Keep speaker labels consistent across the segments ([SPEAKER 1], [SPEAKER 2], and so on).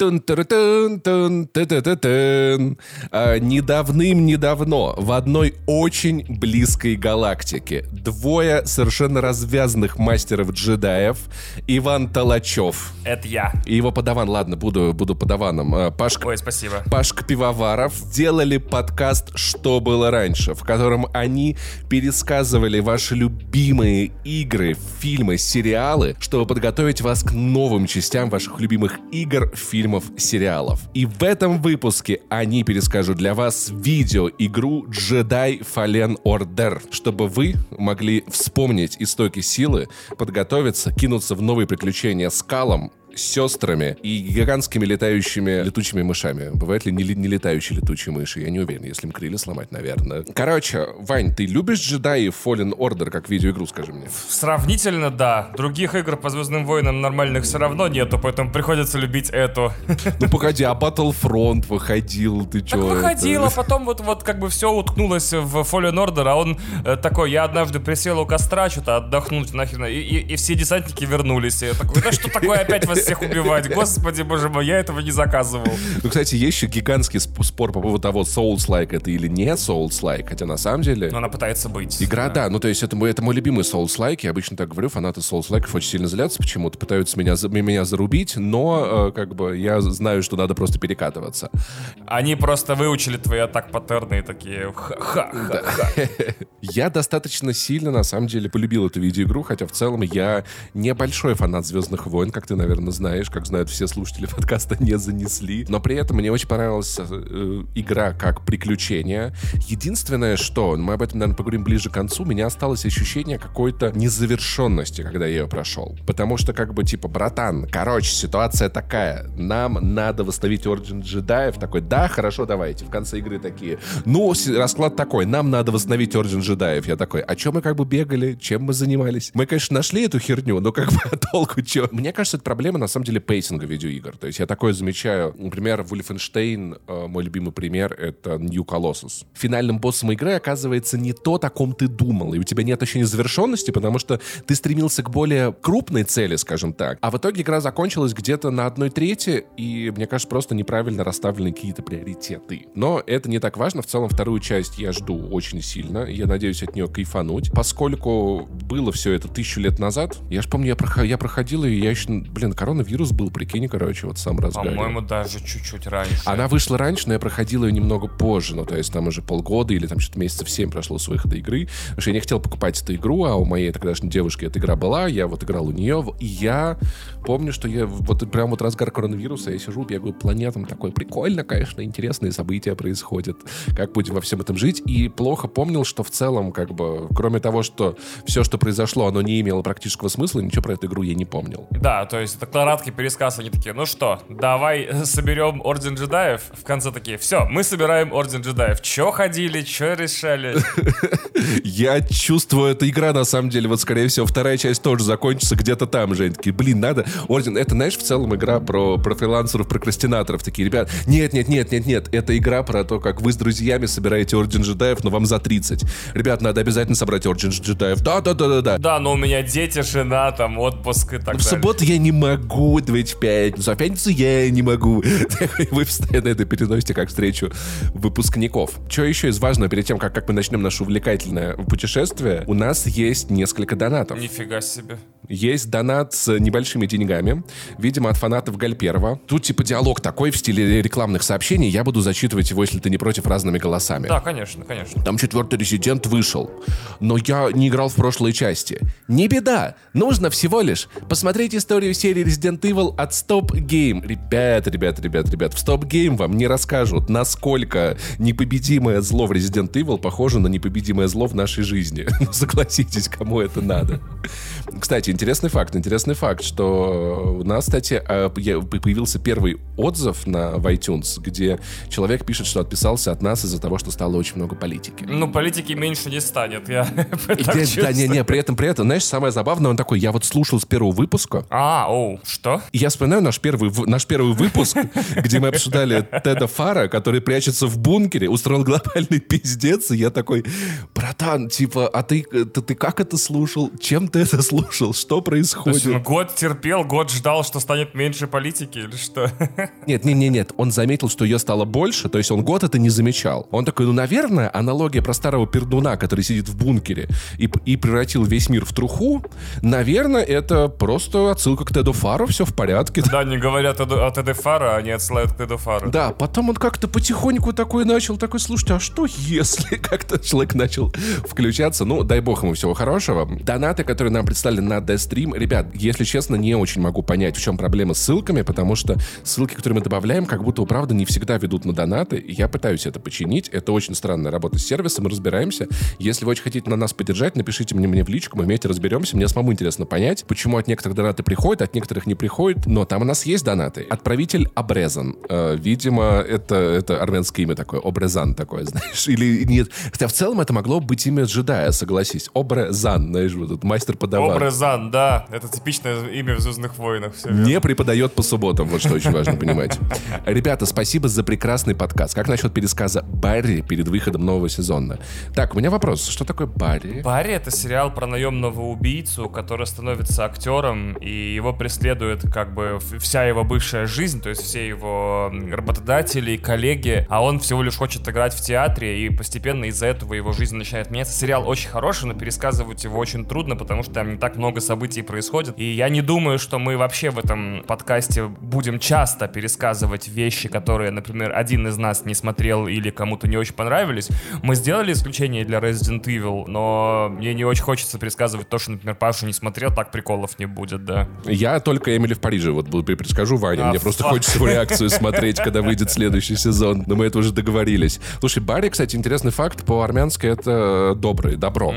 [SPEAKER 1] А, Недавным-недавно в одной очень близкой галактике двое совершенно развязанных мастеров-джедаев Иван Толачев
[SPEAKER 2] Это я.
[SPEAKER 1] и его подаван, ладно, буду, буду подаваном, а, Пашка,
[SPEAKER 2] Ой, спасибо.
[SPEAKER 1] Пашка Пивоваров сделали подкаст «Что было раньше», в котором они пересказывали ваши любимые игры, фильмы, сериалы, чтобы подготовить вас к новым частям ваших любимых игр, фильмов, сериалов. И в этом выпуске они перескажут для вас видеоигру Jedi Fallen Order, чтобы вы могли вспомнить истоки силы, подготовиться, кинуться в новые приключения с Калом, сестрами и гигантскими летающими летучими мышами. Бывают ли не, не летающие летучие мыши? Я не уверен, если им крылья сломать, наверное. Короче, Вань, ты любишь Jedi Fallen Order как видеоигру, скажи мне?
[SPEAKER 2] Сравнительно, да. Других игр по Звездным войнам нормальных все равно нету, поэтому приходится любить эту.
[SPEAKER 1] Ну погоди, а Battlefront выходил, ты чё?
[SPEAKER 2] Так выходил, а потом вот, вот как бы все уткнулось в Fallen Order, а он э, такой, я однажды присел у костра, что-то отдохнуть нахрен, и, и- и все десантники вернулись. И я такой, да что такое опять вас всех убивать? Господи, боже мой, я этого не заказывал.
[SPEAKER 1] Ну, кстати, есть еще гигантский сп- спор по поводу того, Souls-like это или не Souls-like, хотя на самом деле...
[SPEAKER 2] Но она пытается быть.
[SPEAKER 1] Игра, да, ну то есть это мой, это мой любимый Souls-like, я обычно так говорю, фанаты Souls-like очень сильно злятся почему-то, пытаются меня, за- меня зарубить, но э, как бы я знаю, что надо просто перекатываться.
[SPEAKER 2] Они просто выучили твои атак паттерны и такие ха-ха-ха.
[SPEAKER 1] Я достаточно сильно, на самом деле, полюбил эту видеоигру, хотя в целом я небольшой фанат «Звездных войн», как ты, наверное, знаешь, как знают все слушатели подкаста, не занесли. Но при этом мне очень понравилась э, игра как приключение. Единственное, что, мы об этом, наверное, поговорим ближе к концу, у меня осталось ощущение какой-то незавершенности, когда я ее прошел. Потому что, как бы, типа, братан, короче, ситуация такая, нам надо восстановить Орден джедаев, такой, да, хорошо, давайте. В конце игры такие, ну, расклад такой, нам надо восстановить Орден джедаев. Я такой, а чем мы как бы бегали, чем мы занимались? Мы, конечно, нашли эту херню, но как бы толку чё? Мне кажется, это проблема, на самом деле, пейсинга видеоигр. То есть я такое замечаю, например, Wolfenstein, э, мой любимый пример, это New Colossus. Финальным боссом игры оказывается не то, о ком ты думал, и у тебя нет ощущения завершенности, потому что ты стремился к более крупной цели, скажем так. А в итоге игра закончилась где-то на одной трети, и, мне кажется, просто неправильно расставлены какие-то приоритеты. Но это не так важно. В целом, вторую часть я жду очень сильно. Я надеюсь от нее кайфануть. Поскольку было все это тысячу лет назад, я же помню, я, прохо- я проходил, и я еще... Блин, коронавирус был, прикинь, короче, вот сам разгаре.
[SPEAKER 2] По-моему, даже чуть-чуть раньше.
[SPEAKER 1] Она вышла раньше, но я проходил ее немного позже. Ну, то есть там уже полгода или там что-то месяцев 7 прошло с выхода игры. Потому что я не хотел покупать эту игру, а у моей тогдашней девушки эта игра была. Я вот играл у нее. И я помню, что я вот прям вот разгар коронавируса, я сижу, бегаю по планетам. Такой прикольно, конечно, интересные события происходят. Как будем во всем этом жить. И плохо помнил, что в целом, как бы, кроме того, что все, что произошло, оно не имело практического смысла, ничего про эту игру я не помнил.
[SPEAKER 2] Да, то есть это краткий пересказ, они такие, ну что, давай соберем Орден джедаев. В конце такие, все, мы собираем Орден джедаев. Че ходили, че решали?
[SPEAKER 1] Я чувствую, эта игра, на самом деле, вот, скорее всего, вторая часть тоже закончится где-то там же. Они такие, блин, надо... Орден, это, знаешь, в целом игра про, про фрилансеров, прокрастинаторов. Такие, ребят, нет, нет, нет, нет, нет, это игра про то, как вы с друзьями собираете Орден джедаев, но вам за 30. Ребят, надо обязательно собрать Орден джедаев. Да-да-да-да-да.
[SPEAKER 2] Да, но у меня дети, жена, там, отпуск и так
[SPEAKER 1] В
[SPEAKER 2] далее.
[SPEAKER 1] субботу я не могу, давайте в пятницу, а в пятницу я не могу. Вы постоянно это переносите как встречу выпускников. Что еще из важного перед тем, как, как мы начнем наше увлекательное путешествие, у нас есть несколько донатов.
[SPEAKER 2] Нифига себе.
[SPEAKER 1] Есть донат с небольшими деньгами, видимо, от фанатов Гальперова. Тут типа диалог такой в стиле рекламных сообщений, я буду зачитывать его, если ты не против, разными голосами.
[SPEAKER 2] Да, конечно, конечно.
[SPEAKER 1] Там четвертый резидент вышел. Но я не играл в прошлой части. Не беда. Нужно всего лишь посмотреть историю серии Resident Evil от Stop Game. Ребят, ребят, ребят, ребят, в Stop Game вам не расскажут, насколько непобедимое зло в Resident Evil похоже на непобедимое зло в нашей жизни. Ну, Согласитесь, кому это надо. Кстати, интересный факт, интересный факт, что у нас, кстати, я- появился первый отзыв на в iTunes, где человек пишет, что отписался от нас из-за того, что стало очень много политики.
[SPEAKER 2] Ну, политики меньше не станет, я
[SPEAKER 1] да, не, не, при этом, при этом, знаешь, самое забавное, он такой, я вот слушал с первого выпуска,
[SPEAKER 2] А, оу, что?
[SPEAKER 1] я вспоминаю наш первый, наш первый выпуск, где мы обсуждали Теда Фара, который прячется в бункере, устроил глобальный пиздец, и я такой, братан, типа, а ты, ты, ты как это слушал? Чем ты это слушал? Что
[SPEAKER 2] То
[SPEAKER 1] происходит?
[SPEAKER 2] есть он год терпел, год ждал, что станет меньше политики или что?
[SPEAKER 1] Нет, нет, нет, нет. Он заметил, что ее стало больше, то есть он год это не замечал. Он такой, ну, наверное, аналогия про старого пердуна, который сидит в бункере и, и превратил весь мир в труху, наверное, это просто отсылка к Теду Фару, все в порядке.
[SPEAKER 2] Да, не говорят о о Теде Фара, они отсылают к Теду Фару.
[SPEAKER 1] Да, потом он как-то потихоньку такой начал, такой, слушайте, а что если как-то человек начал включаться? Ну, дай бог ему всего хорошего. Донаты, которые нам представили на Deathstream, ребят, если честно, не очень могу понять, в чем проблема с ссылками, потому что ссылки, которые мы добавляем, как будто, правда, не всегда ведут на донаты, я пытаюсь это починить. Это очень странная работа с сервисом, мы разбираемся. Если вы очень хотите на нас поддержать, напишите мне, мне в личку, мы вместе разберемся. Мне самому интересно понять, почему от некоторых донаты приходят, от некоторых не приходят, но там у нас есть донаты. Отправитель Обрезан. Э, видимо, это, это армянское имя такое, Обрезан такое, знаешь, или нет. Хотя в целом это могло быть имя джедая, согласись. Обрезан, знаешь, вот этот мастер подаван.
[SPEAKER 2] Образан, да, это типичное имя в «Звездных войнах». Все верно.
[SPEAKER 1] Не преподает по субботам, вот что очень важно понимать. Ребята, спасибо за прекрасный подкаст. Как насчет пересказа Барри перед выходом нового сезона? Так, у меня вопрос. Что такое Барри?
[SPEAKER 2] Барри — это сериал про наемного убийцу, который становится актером, и его преследует как бы вся его бывшая жизнь, то есть все его работодатели коллеги, а он всего лишь хочет играть в театре, и постепенно из-за этого его жизнь начинает меняться. Сериал очень хороший, но пересказывать его очень трудно, потому что там не так много событий происходит. И я не думаю, что мы вообще в этом подкасте будем часто пересказывать вещи, которые, например, один из нас не смотрел или кому-то не очень понравились. Мы сделали исключение для Resident Evil, но мне не очень хочется пересказывать то, что, например, Паша не смотрел, так приколов не будет, да.
[SPEAKER 1] Я только Эмили в Париже вот буду предскажу Ване.
[SPEAKER 2] А,
[SPEAKER 1] Мне просто
[SPEAKER 2] фак.
[SPEAKER 1] хочется его реакцию смотреть, когда выйдет следующий сезон. Но мы это уже договорились. Слушай, Барри, кстати, интересный факт. По-армянски это добрый, добро.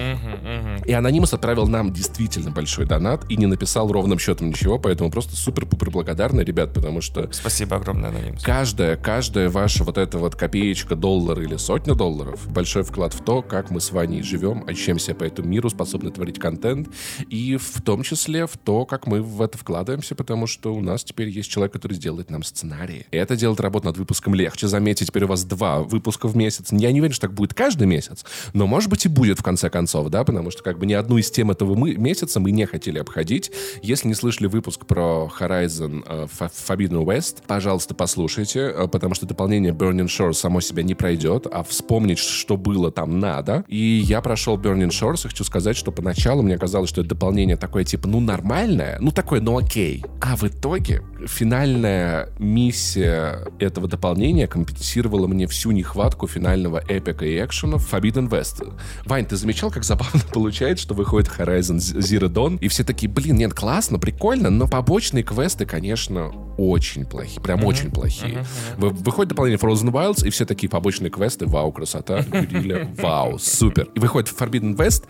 [SPEAKER 1] И Анонимус отправил нам действительно большой донат и не написал ровным счетом ничего, поэтому просто супер-пупер благодарны, ребят, потому что
[SPEAKER 2] Спасибо огромное, Анонимус.
[SPEAKER 1] каждая, каждая ваша вот эта вот копеечка, доллар или сотня долларов большой вклад в то, как мы с Ваней живем, ощущаемся по этому миру, способны творить контент, и в том числе в то, как мы в это вкладываемся, потому что у нас теперь есть человек, который сделает нам сценарии. И это делает работу над выпуском легче. Заметьте, теперь у вас два выпуска в месяц. Я не уверен, что так будет каждый месяц, но, может быть, и будет в конце концов, да, потому что как бы ни одну из тем этого мы, месяца мы не хотели обходить. Если не слышали выпуск про Horizon э, Fo- Forbidden West, пожалуйста, послушайте, э, потому что дополнение Burning Shores само себя не пройдет, а вспомнить, что было там надо. И я прошел Burning Shores, и хочу сказать, что поначалу мне казалось, что это дополнение такое, типа, ну, нормальное, ну, такое, ну, окей. А в итоге финальная миссия этого дополнения компенсировала мне всю нехватку финального эпика и экшена в Forbidden West. Вань, ты замечал, как забавно получается, что выходит Horizon Zero Dawn, и все такие, блин, нет, классно, прикольно, но побочные квесты, конечно, очень плохие, прям очень плохие. Вы- Выходит дополнение Frozen Wilds, и все такие побочные квесты, вау, красота, Гриля, вау, супер. И выходит Forbidden West,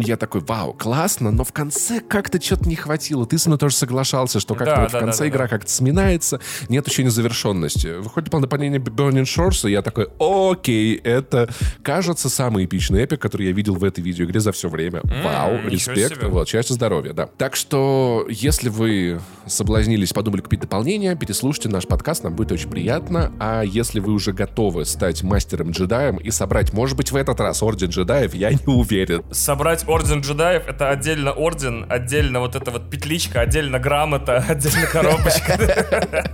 [SPEAKER 1] я такой, вау, классно, но в конце как-то что-то не хватило. Ты со мной тоже соглашался, что как-то
[SPEAKER 2] Да,
[SPEAKER 1] вот в
[SPEAKER 2] да,
[SPEAKER 1] конце
[SPEAKER 2] да,
[SPEAKER 1] игра как-то сминается, нет ощущения завершенности. Выходит дополнение Burning Shores, и я такой, окей, это, кажется, самый эпичный эпик, который я видел в этой видеоигре за все время. Вау,
[SPEAKER 2] ничего
[SPEAKER 1] респект, вот, счастья, здоровья, да. Так что, если вы соблазнились, подумали купить дополнение, переслушайте наш подкаст, нам будет очень приятно. А если вы уже готовы стать мастером-джедаем и собрать, может быть, в этот раз Орден джедаев, я не уверен.
[SPEAKER 2] Собрать орден джедаев — это отдельно орден, отдельно вот эта вот петличка, отдельно грамота, отдельно коробочка.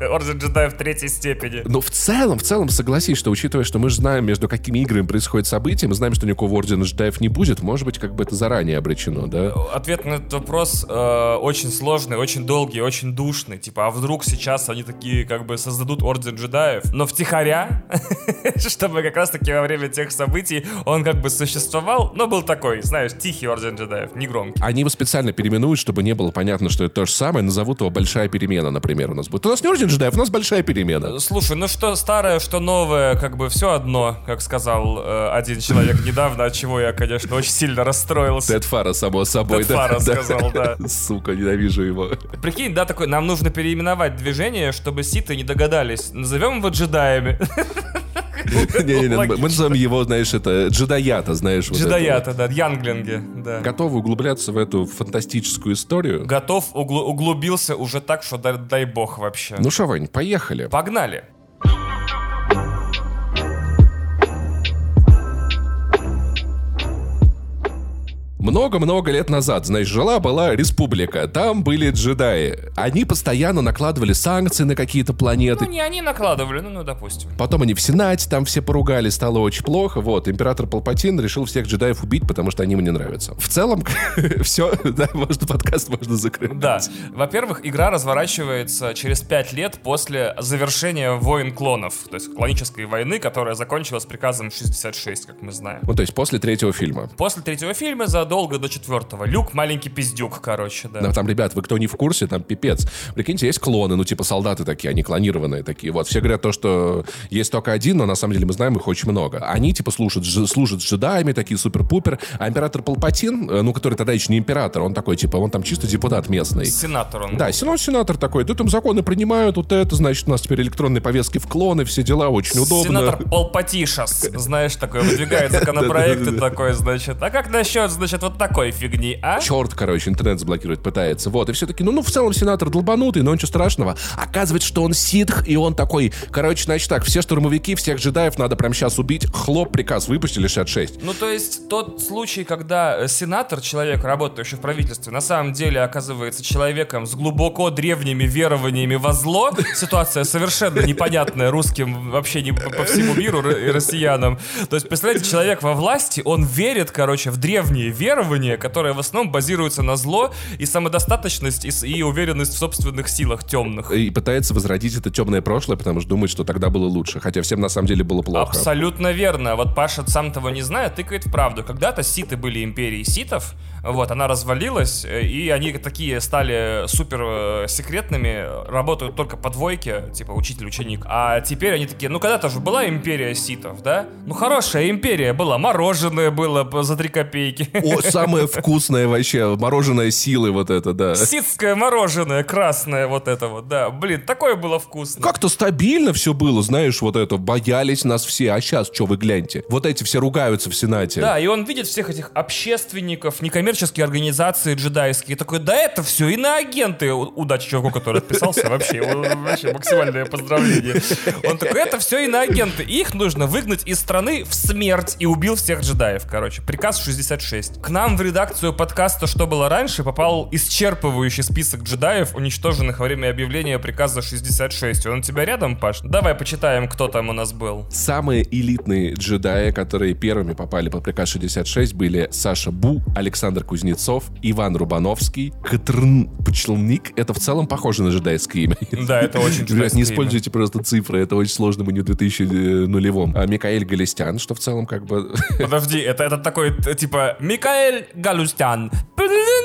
[SPEAKER 2] Орден джедаев третьей степени.
[SPEAKER 1] Но в целом, в целом, согласись, что учитывая, что мы же знаем, между какими играми происходит событие, мы знаем, что никакого Ордена джедаев не будет, может быть, как бы это заранее обречено, да?
[SPEAKER 2] Ответ на этот вопрос э, очень сложный, очень долгий, очень душный. Типа, а вдруг сейчас они такие как бы создадут орден джедаев, но втихаря, чтобы как раз-таки во время тех событий он как бы существовал, но был такой, знаешь, тихий орден джедаев, не громкий.
[SPEAKER 1] Они его специально переименуют, чтобы не было понятно, что это то же самое, назовут его «Большая перемена», например, у нас будет. У нас не Орден джедаев, у нас «Большая перемена».
[SPEAKER 2] Слушай, ну что старое, что новое, как бы все одно, как сказал э, один человек недавно, от чего я, конечно, очень сильно расстроился.
[SPEAKER 1] Тед Фара, само собой.
[SPEAKER 2] Тед Фара сказал, да.
[SPEAKER 1] Сука, ненавижу его.
[SPEAKER 2] Прикинь, да, такой, нам нужно переименовать движение, чтобы ситы не догадались. Назовем его джедаями.
[SPEAKER 1] Мы назовем его, знаешь, это джедаята, знаешь.
[SPEAKER 2] Джедаята, да, янглинги.
[SPEAKER 1] Готовы углубляться в эту фантастическую историю?
[SPEAKER 2] Готов, углу- углубился уже так, что дай бог вообще.
[SPEAKER 1] Ну что, Вань, поехали.
[SPEAKER 2] Погнали.
[SPEAKER 1] Много-много лет назад, знаешь, жила-была республика, там были джедаи. Они постоянно накладывали санкции на какие-то планеты.
[SPEAKER 2] Ну, не они накладывали, ну, ну, допустим.
[SPEAKER 1] Потом они в Сенате, там все поругали, стало очень плохо. Вот, император Палпатин решил всех джедаев убить, потому что они ему не нравятся. В целом, все, да, можно подкаст можно закрыть.
[SPEAKER 2] Да. Во-первых, игра разворачивается через пять лет после завершения войн клонов, то есть клонической войны, которая закончилась приказом 66, как мы знаем.
[SPEAKER 1] Ну, то есть после третьего фильма.
[SPEAKER 2] После третьего фильма задолго до четвертого. Люк маленький пиздюк, короче, да.
[SPEAKER 1] Да, там, ребят, вы кто не в курсе, там пипец. Прикиньте, есть клоны, ну, типа солдаты такие, они клонированные такие. Вот, все говорят то, что есть только один, но на самом деле мы знаем их очень много. Они, типа, служат, служат джедаями, такие супер-пупер. А император Палпатин, э, ну, который тогда еще не император, он такой, типа, он там чисто депутат местный.
[SPEAKER 2] Сенатор он.
[SPEAKER 1] Да, сенат, сенатор такой, да там законы принимают, вот это, значит, у нас теперь электронные повестки в клоны, все дела, очень удобно.
[SPEAKER 2] Сенатор Палпатишас, знаешь, такой, выдвигает законопроекты такой, значит. А как насчет, значит, вот такой фигни, а?
[SPEAKER 1] Черт, короче, интернет заблокировать пытается. Вот, и все таки ну, ну, в целом сенатор долбанутый, но ничего страшного. Оказывается, что он ситх, и он такой, короче, значит так, все штурмовики, всех джедаев надо прямо сейчас убить. Хлоп, приказ выпустили 66.
[SPEAKER 2] Ну, то есть, тот случай, когда э, сенатор, человек, работающий в правительстве, на самом деле оказывается человеком с глубоко древними верованиями во зло, ситуация совершенно непонятная русским вообще не по, по всему миру и россиянам. То есть, представляете, человек во власти, он верит, короче, в древние верования, которые в основном базируются на зло и самодостаточность, и, и уверенность в собственных силах темных.
[SPEAKER 1] И пытается возродить это темное прошлое, потому что думает, что тогда было лучше. Хотя всем на самом деле было плохо.
[SPEAKER 2] Абсолютно верно. Вот Паша, сам того не зная, тыкает в правду. Когда-то ситы были империей ситов, вот, она развалилась, э, и они такие стали супер э, секретными, работают только по двойке, типа учитель-ученик. А теперь они такие, ну когда-то же была империя ситов, да? Ну хорошая империя была, мороженое было за три копейки.
[SPEAKER 1] О, самое вкусное вообще, мороженое силы вот это, да.
[SPEAKER 2] Ситское мороженое, красное вот это вот, да. Блин, такое было вкусно.
[SPEAKER 1] Как-то стабильно все было, знаешь, вот это, боялись нас все, а сейчас, что вы гляньте. Вот эти все ругаются в Сенате.
[SPEAKER 2] Да, и он видит всех этих общественников, некоммерческие организации джедайские. Такой, да это все иноагенты. У- Удачи чуваку, который отписался. Вообще, вообще максимальное поздравление. Он такой, это все иноагенты. Их нужно выгнать из страны в смерть. И убил всех джедаев, короче. Приказ 66. К нам в редакцию подкаста «Что было раньше» попал исчерпывающий список джедаев, уничтоженных во время объявления приказа 66. Он у тебя рядом, Паш? Давай почитаем, кто там у нас был.
[SPEAKER 1] Самые элитные джедаи, которые первыми попали под приказ 66, были Саша Бу, Александр Кузнецов, Иван Рубановский, Катрн Почелник. Это в целом похоже на джедайское имя.
[SPEAKER 2] Да, это очень
[SPEAKER 1] Ребят,
[SPEAKER 2] джедайское
[SPEAKER 1] не используйте просто цифры, это очень сложно, мы не в 2000 нулевом. А Микаэль Галистян, что в целом как бы...
[SPEAKER 2] Подожди, это, это такой, типа, Микаэль Галустян.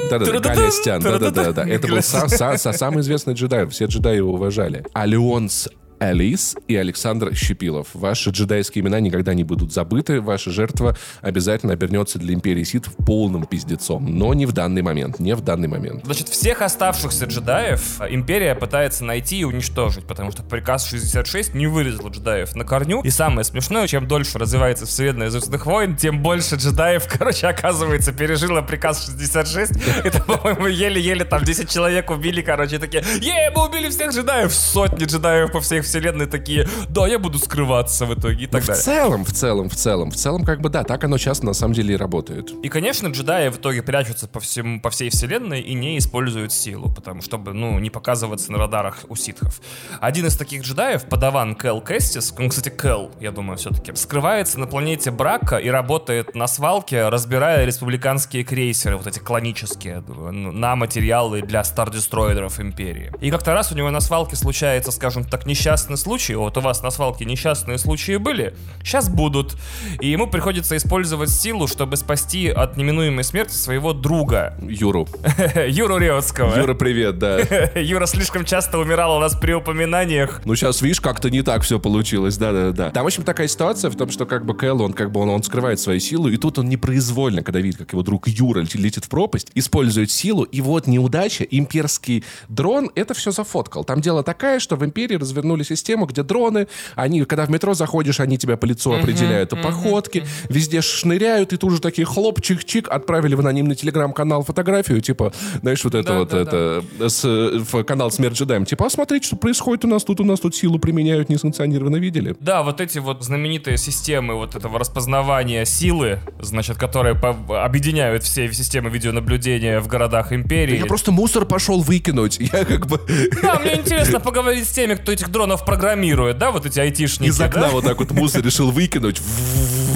[SPEAKER 1] Да-да-да, Галистян, да-да-да. Это был са- са- са- самый известный джедай, все джедаи его уважали. Альонс Элис и Александр Щепилов. Ваши джедайские имена никогда не будут забыты. Ваша жертва обязательно обернется для Империи Сит в полным пиздецом. Но не в данный момент. Не в данный момент.
[SPEAKER 2] Значит, всех оставшихся джедаев Империя пытается найти и уничтожить, потому что приказ 66 не вырезал джедаев на корню. И самое смешное, чем дольше развивается вселенная Звездных войн, тем больше джедаев, короче, оказывается, пережило приказ 66. Это, по-моему, еле-еле там 10 человек убили, короче, такие, е, мы убили всех джедаев! Сотни джедаев по всей вселенной такие, да, я буду скрываться в итоге и так
[SPEAKER 1] В
[SPEAKER 2] далее.
[SPEAKER 1] целом, в целом, в целом, в целом, как бы да, так оно часто на самом деле и работает.
[SPEAKER 2] И, конечно, джедаи в итоге прячутся по, всему, по всей вселенной и не используют силу, потому чтобы, ну, не показываться на радарах у ситхов. Один из таких джедаев, подаван Кэл Кэстис, он, кстати, Кэл, я думаю, все-таки, скрывается на планете Брака и работает на свалке, разбирая республиканские крейсеры, вот эти клонические, на материалы для стардестройдеров Империи. И как-то раз у него на свалке случается, скажем так, несчастный случай. Вот у вас на свалке несчастные случаи были, сейчас будут. И ему приходится использовать силу, чтобы спасти от неминуемой смерти своего друга,
[SPEAKER 1] Юру.
[SPEAKER 2] Юру Реутского.
[SPEAKER 1] Юра, привет, да.
[SPEAKER 2] Юра слишком часто умирал у нас при упоминаниях.
[SPEAKER 1] Ну, сейчас, видишь, как-то не так все получилось, да-да-да. Там, в общем, такая ситуация в том, что как бы Кэл, он как бы он, он скрывает свою силу, и тут он непроизвольно, когда видит, как его друг Юра летит- летит в пропасть, использует силу, и вот неудача, имперский дрон это все зафоткал. Там дело такая, что в империи развернулись систему, где дроны, они, когда в метро заходишь, они тебя по лицу определяют по походке, везде шныряют, и тут же такие хлоп, чик-чик, отправили в анонимный телеграм-канал фотографию, типа, знаешь, вот это
[SPEAKER 2] Да,
[SPEAKER 1] вот,
[SPEAKER 2] да,
[SPEAKER 1] это, с, в канал Смерть джедаем, типа, а смотрите, что происходит у нас тут, у нас тут силу применяют несанкционированно, видели?
[SPEAKER 2] Да, вот эти вот знаменитые системы вот этого распознавания силы, значит, которые по- объединяют все системы видеонаблюдения в городах империи.
[SPEAKER 1] Я просто мусор пошел выкинуть, я как бы
[SPEAKER 2] Да, мне интересно поговорить с теми, кто этих дронов программирует, да, вот эти айтишники,
[SPEAKER 1] из окна
[SPEAKER 2] да?
[SPEAKER 1] вот так вот мусор решил выкинуть.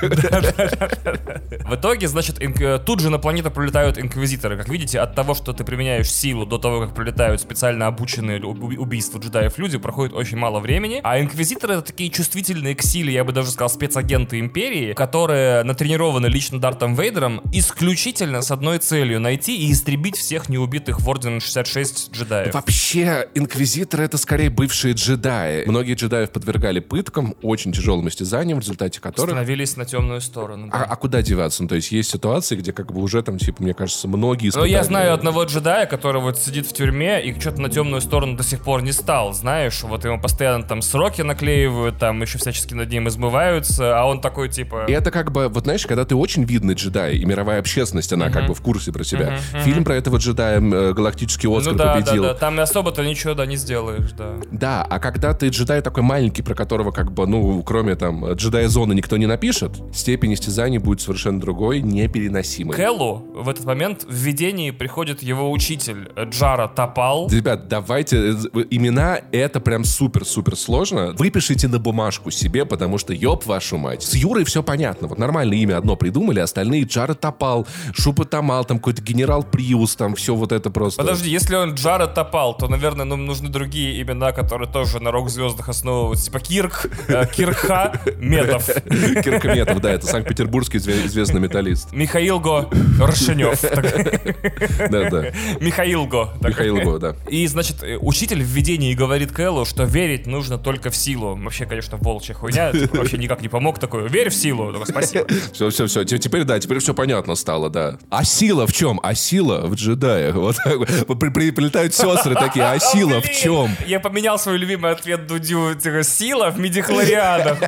[SPEAKER 2] В итоге, значит, тут же на планету прилетают инквизиторы. Как видите, от того, что ты применяешь силу до того, как прилетают специально обученные уб- убийству джедаев люди, проходит очень мало времени. А инквизиторы это такие чувствительные к силе, я бы даже сказал, спецагенты империи, которые натренированы лично Дартом Вейдером исключительно с одной целью — найти и истребить всех неубитых в Орден 66 джедаев.
[SPEAKER 1] Вообще, инквизиторы это скорее бывшие джедаи. Многие джедаев подвергали пыткам, очень тяжелым истязаниям, в результате которых...
[SPEAKER 2] Становились на темную сторону. да.
[SPEAKER 1] А, а куда деваться? Ну, то есть есть ситуации, где как бы уже там, типа, мне кажется, многие
[SPEAKER 2] Ну, я знаю одного джедая, который вот сидит в тюрьме и что-то на темную сторону до сих пор не стал, знаешь, вот ему постоянно там сроки наклеивают, там еще всячески над ним измываются, а он такой типа...
[SPEAKER 1] И это как бы, вот знаешь, когда ты очень видный джедай, и мировая общественность, она как бы в курсе про тебя. Фильм про этого джедая э, галактический Оскар
[SPEAKER 2] ну да,
[SPEAKER 1] победил.
[SPEAKER 2] да, да, там особо-то ничего, да, не сделаешь, да.
[SPEAKER 1] Да, а когда ты джедай такой маленький, про которого как бы, ну, кроме там джедая зоны никто не напишет, степень истязаний будет совершенно другой, непереносимой.
[SPEAKER 2] Кэллу в этот момент в видении приходит его учитель Джара Топал.
[SPEAKER 1] Ребят, давайте, э, имена это прям супер-супер сложно. Выпишите на бумажку себе, потому что, ёб вашу мать. С Юрой все понятно. Вот нормальное имя одно придумали, остальные Джара Топал, Шупа Тамал, там какой-то генерал Приус, там все вот это просто.
[SPEAKER 2] Подожди, если он Джара Топал, то, наверное, нам нужны другие имена, которые тоже на рок-звездах основываются. Типа Кирк, э, Кирха, Медов,
[SPEAKER 1] Киркометов, да, это санкт-петербургский изве- известный металлист.
[SPEAKER 2] Михаил Го Ршенев.
[SPEAKER 1] Да, да.
[SPEAKER 2] Михаил Го.
[SPEAKER 1] Михаил Го, да.
[SPEAKER 2] И, значит, э, учитель в видении говорит Кэллу, что верить нужно только в силу. Вообще, конечно, волчья хуйня. Вообще никак не помог такой. Верь в силу. Спасибо.
[SPEAKER 1] Все, все, все. Теперь, да, теперь все понятно стало, да. А сила в чем? А сила в джедаях. Вот Прилетают сестры такие, а сила в чем?
[SPEAKER 2] Я поменял свой любимый ответ Дудю. типа, Сила в медихлорианах.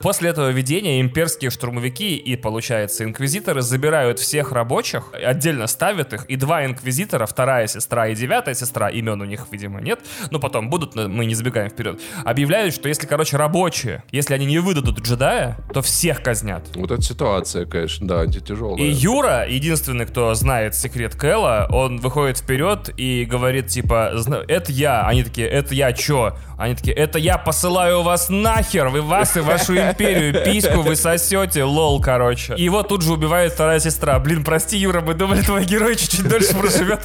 [SPEAKER 2] После этого видения имперские штурмовики и, получается, инквизиторы забирают всех рабочих, отдельно ставят их, и два инквизитора, вторая сестра и девятая сестра, имен у них, видимо, нет, но потом будут, но мы не забегаем вперед, объявляют, что если, короче, рабочие, если они не выдадут джедая, то всех казнят.
[SPEAKER 1] Вот эта ситуация, конечно, да, антитяжелая.
[SPEAKER 2] И Юра, единственный, кто знает секрет Кэлла, он выходит вперед и говорит, типа, «Зна- это я. Они такие, это я чё? Они такие, это я посылаю вас нахер, вы вас и вашу империю, письку вы сосете, лол, короче. И его тут же убивает вторая сестра. Блин, прости, Юра, мы думали, твой герой чуть-чуть дольше проживет.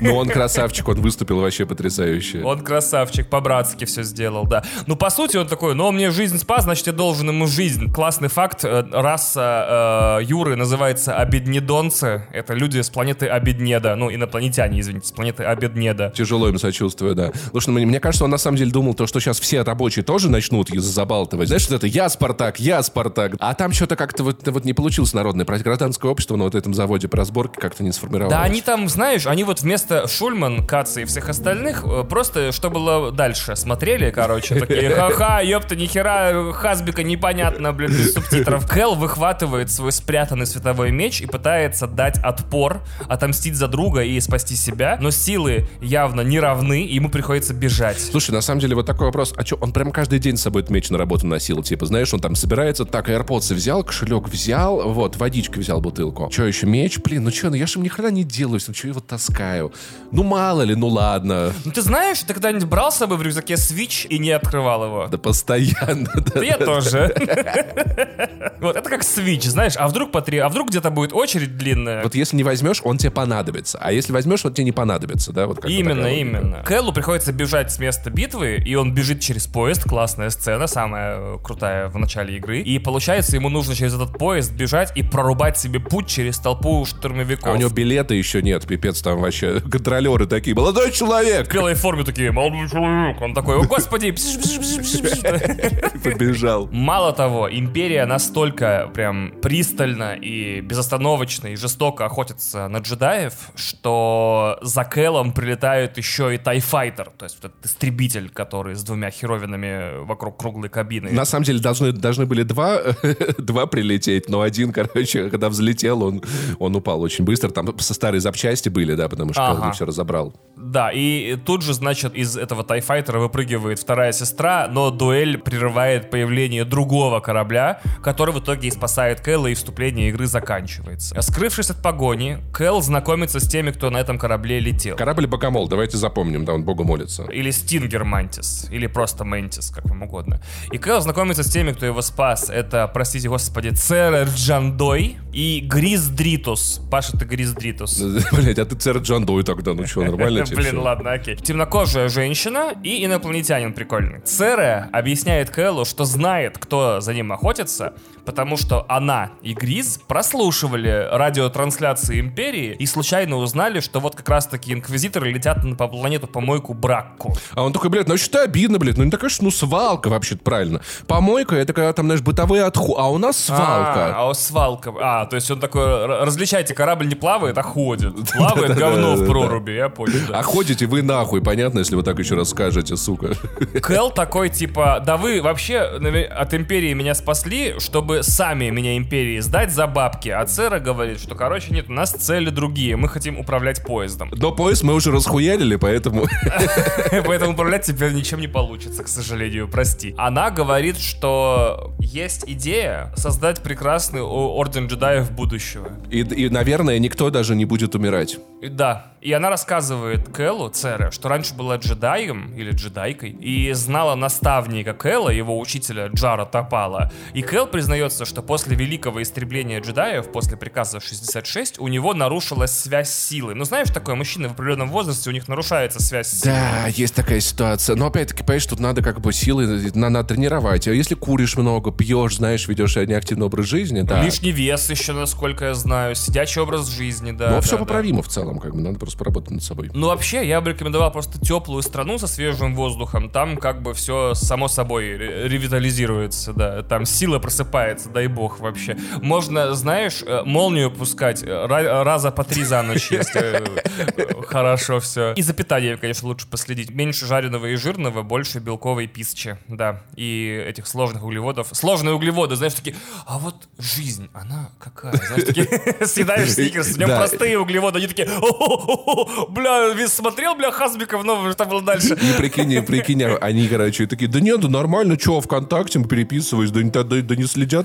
[SPEAKER 1] Но он красавчик, он выступил вообще потрясающе.
[SPEAKER 2] Он красавчик, по-братски все сделал, да. Ну, по сути, он такой, ну, он мне жизнь спас, значит, я должен ему жизнь. Классный факт, э, раса э, Юры называется обеднедонцы. Это люди с планеты Обеднеда. Ну, инопланетяне, извините, с планеты Обеднеда.
[SPEAKER 1] Тяжело им сочувствую, да. Слушай, ну, мне, мне кажется, он на самом деле думал, то, что сейчас все рабочие тоже начнут забалтывать. Знаешь, это «я Спартак, я Спартак». А там что-то как-то вот, вот не получилось народное. Про гражданское общество на вот этом заводе по разборке как-то не сформировалось.
[SPEAKER 2] Да, они там, знаешь, они вот вместо Шульман, Каца и всех остальных, э, просто что было дальше, смотрели, короче, такие, ха-ха, ёпта, нихера, Хасбика непонятно, блин, без субтитров. Кэл выхватывает свой спрятанный световой меч и пытается дать отпор, отомстить за друга и спасти себя, но силы явно не равны, и ему приходится бежать.
[SPEAKER 1] Слушай, на самом деле вот такой вопрос. А что, он прям каждый день с собой этот меч на работу носил? Типа, знаешь, он там собирается, так, AirPods взял, кошелек взял, вот, водички взял бутылку. Что еще, меч? Блин, ну что, ну я же ни хрена не делаю, ну я его таскаю? Ну мало ли, ну ладно.
[SPEAKER 2] Ну ты знаешь, ты когда-нибудь брал с собой в рюкзаке Switch и не открывал его?
[SPEAKER 1] Да постоянно, да.
[SPEAKER 2] Я тоже. Вот, это как Switch, знаешь, а вдруг потри, а вдруг где-то будет очередь длинная?
[SPEAKER 1] Вот если не возьмешь, он тебе понадобится. А если возьмешь, он тебе не понадобится, да? Вот
[SPEAKER 2] Именно, именно. Кэллу приходится бежать с места битвы, и он бежит через поезд, классная сцена, самая э, крутая в начале игры. И получается, ему нужно через этот поезд бежать и прорубать себе путь через толпу штурмовиков.
[SPEAKER 1] А у него билета еще нет, пипец, там вообще контролеры такие. Молодой человек!
[SPEAKER 2] В белой форме такие, молодой человек. Он такой, о господи,
[SPEAKER 1] Побежал.
[SPEAKER 2] Мало того, империя настолько прям пристально и безостановочно и жестоко охотится на джедаев, что за Кэлом прилетают еще и Тайфайтер, то есть вот этот истребитель, который с двумя херовинами вокруг круглой кабины.
[SPEAKER 1] На самом деле должны, должны были два, два прилететь, но один, короче, когда взлетел, он, он упал очень быстро. Там со старой запчасти были, да, потому что
[SPEAKER 2] Ага.
[SPEAKER 1] он все разобрал.
[SPEAKER 2] Да, и тут же, значит, из этого Тайфайтера выпрыгивает вторая сестра, но дуэль прерывает появление другого корабля, который в итоге и спасает Кэлла, и вступление игры заканчивается. Скрывшись от погони, Кэл знакомится с теми, кто на этом корабле летел.
[SPEAKER 1] Корабль Богомол, давайте запомним, да, он Богу молится.
[SPEAKER 2] Или Стингер Мантис, или просто Ментис, как вам угодно. И Кэл знакомится с теми, кто его спас. Это, простите господи, Цере Джанда и Гриз Дритус. Паша, ты Гриз Дритус.
[SPEAKER 1] Блять, а ты Цере Джанда тогда, ну что, нормально тебе
[SPEAKER 2] Блин, ладно, окей. Темнокожая женщина и инопланетянин прикольный. Цере объясняет Кэллу, что знает, кто за ним охотится, потому что она и Гриз прослушивали радиотрансляции Империи и случайно узнали, что вот как раз-таки инквизиторы летят на по планету помойку Бракку.
[SPEAKER 1] А он такой, блядь, ну что обидно, блядь, ну не такая, ж, ну свалка вообще-то правильно. Помойка, это когда там, знаешь, бытовые отху, а у нас свалка.
[SPEAKER 2] А, а у свалка. А, то есть он такой, «Р- различайте, корабль не плавает, а ходит. Плавает говно в проруби, я понял.
[SPEAKER 1] А ходите вы нахуй, понятно, если вы так еще раз скажете, сука.
[SPEAKER 2] Кэл такой, типа, да вы вообще от Империи меня спасли, чтобы сами меня Империи сдать за бабки. А Цера говорит, что, короче, нет, у нас цели другие, мы хотим управлять поездом.
[SPEAKER 1] Но поезд мы уже расхуялили, поэтому...
[SPEAKER 2] Поэтому управлять теперь ничем не получится, к сожалению, прости. Она говорит, что есть идея создать прекрасный Орден джедаев будущего.
[SPEAKER 1] И, и, наверное, никто даже не будет умирать.
[SPEAKER 2] И Да, и она рассказывает Кэллу, Цере, что раньше была джедаем или джедайкой, и знала наставника Кэлла, его учителя Джара Топала. И Кэл признается, что после великого истребления джедаев, после приказа 66, у него нарушилась связь силы. Ну знаешь, такое, мужчины в определенном возрасте, у них нарушается связь силы.
[SPEAKER 1] Да, есть такая ситуация. Но опять-таки, понимаешь, тут надо как бы силы на- надо тренировать. А если куришь много, пьешь, знаешь, ведешь неактивный образ жизни, да.
[SPEAKER 2] Лишний вес еще, насколько я знаю, сидячий образ жизни, да.
[SPEAKER 1] Но
[SPEAKER 2] да,
[SPEAKER 1] все
[SPEAKER 2] да.
[SPEAKER 1] поправимо в целом, как бы, надо просто поработать над собой.
[SPEAKER 2] Ну, вообще, я бы рекомендовал просто теплую страну со свежим воздухом. Там как бы все само собой ре- ревитализируется, да. Там сила просыпается, дай бог вообще. Можно, знаешь, э, молнию пускать э, ра- раза по три за ночь, если э, хорошо все. И за питанием, конечно, лучше последить. Меньше жареного и жирного, больше белковой пищи, да. И этих сложных углеводов. Сложные углеводы, знаешь, такие, а вот жизнь, она какая? Знаешь, такие, съедаешь сникерс, нем
[SPEAKER 1] Да.
[SPEAKER 2] простые углеводы, они такие, «О-о-о-о, бля, смотрел, бля, Хазбиков новый, что было дальше?
[SPEAKER 1] И прикинь, прикинь, они, короче, такие, да нет, да нормально, что, ВКонтакте мы переписываюсь, да, не- да,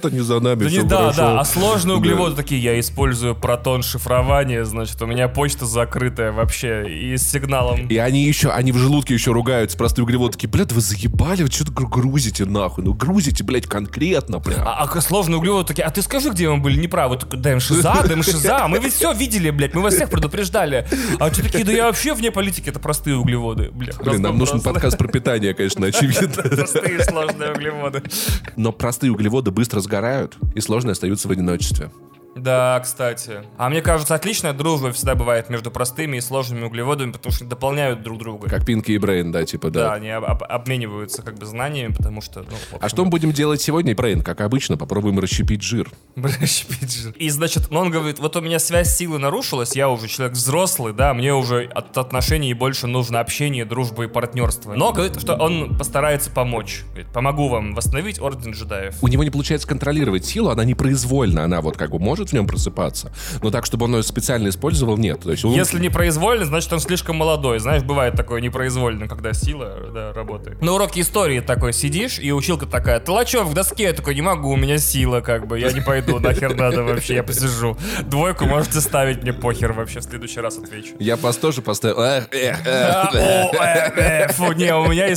[SPEAKER 1] да не за нами,
[SPEAKER 2] Да,
[SPEAKER 1] всё
[SPEAKER 2] не, да,
[SPEAKER 1] хорошо».
[SPEAKER 2] да, а сложные
[SPEAKER 1] Да.
[SPEAKER 2] углеводы такие, я использую протон шифрование, значит, у меня почта закрытая вообще и с сигналом.
[SPEAKER 1] И они еще, они в желудке еще ругаются, простые углеводы, такие, блядь, вы заебали, вы что-то грузите нахуй, ну грузите, блядь, конкретно прям.
[SPEAKER 2] А, а сложные углеводы такие, а ты скажи, где мы были неправы? Такой, да МШЗа, да МШЗа, мы ведь все видели, блядь, мы вас всех предупреждали. А те такие, да я вообще вне политики, это простые углеводы. Бля,
[SPEAKER 1] Блин, нам нужен подкаст про питание, конечно, очевидно.
[SPEAKER 2] Простые сложные углеводы.
[SPEAKER 1] Но простые углеводы быстро сгорают, и сложные остаются в одиночестве.
[SPEAKER 2] Да, кстати. А мне кажется, отличная дружба всегда бывает между простыми и сложными углеводами, потому что дополняют друг друга.
[SPEAKER 1] Как Пинки и Брейн, да, типа,
[SPEAKER 2] Да,
[SPEAKER 1] да.
[SPEAKER 2] они об- об- обмениваются как бы знаниями, потому что, ну,
[SPEAKER 1] А
[SPEAKER 2] общем,
[SPEAKER 1] что мы будем делать сегодня, Брейн? Как обычно, попробуем расщепить жир.
[SPEAKER 2] Расщепить жир. И, значит, он говорит, вот у меня связь силы нарушилась, я уже человек взрослый, да, мне уже от отношений больше нужно общение, дружба и партнерство. Но говорит, что он постарается помочь. Говорит, помогу вам восстановить Орден джедаев.
[SPEAKER 1] У него не получается контролировать силу, она непроизвольна, она вот как бы может в нем просыпаться, но так, чтобы он ее специально использовал, нет. То есть он-
[SPEAKER 2] Если непроизвольно, значит он слишком молодой. Знаешь, бывает такое непроизвольно, когда сила да, работает. На уроке истории такой сидишь, и училка такая, Толочев в доске, я такой, не могу, у меня сила, как бы, я не пойду, нахер надо вообще, я посижу. Двойку можете ставить, мне похер вообще, в следующий раз отвечу.
[SPEAKER 1] Я пас тоже поставил.
[SPEAKER 2] А, Фу, не, у меня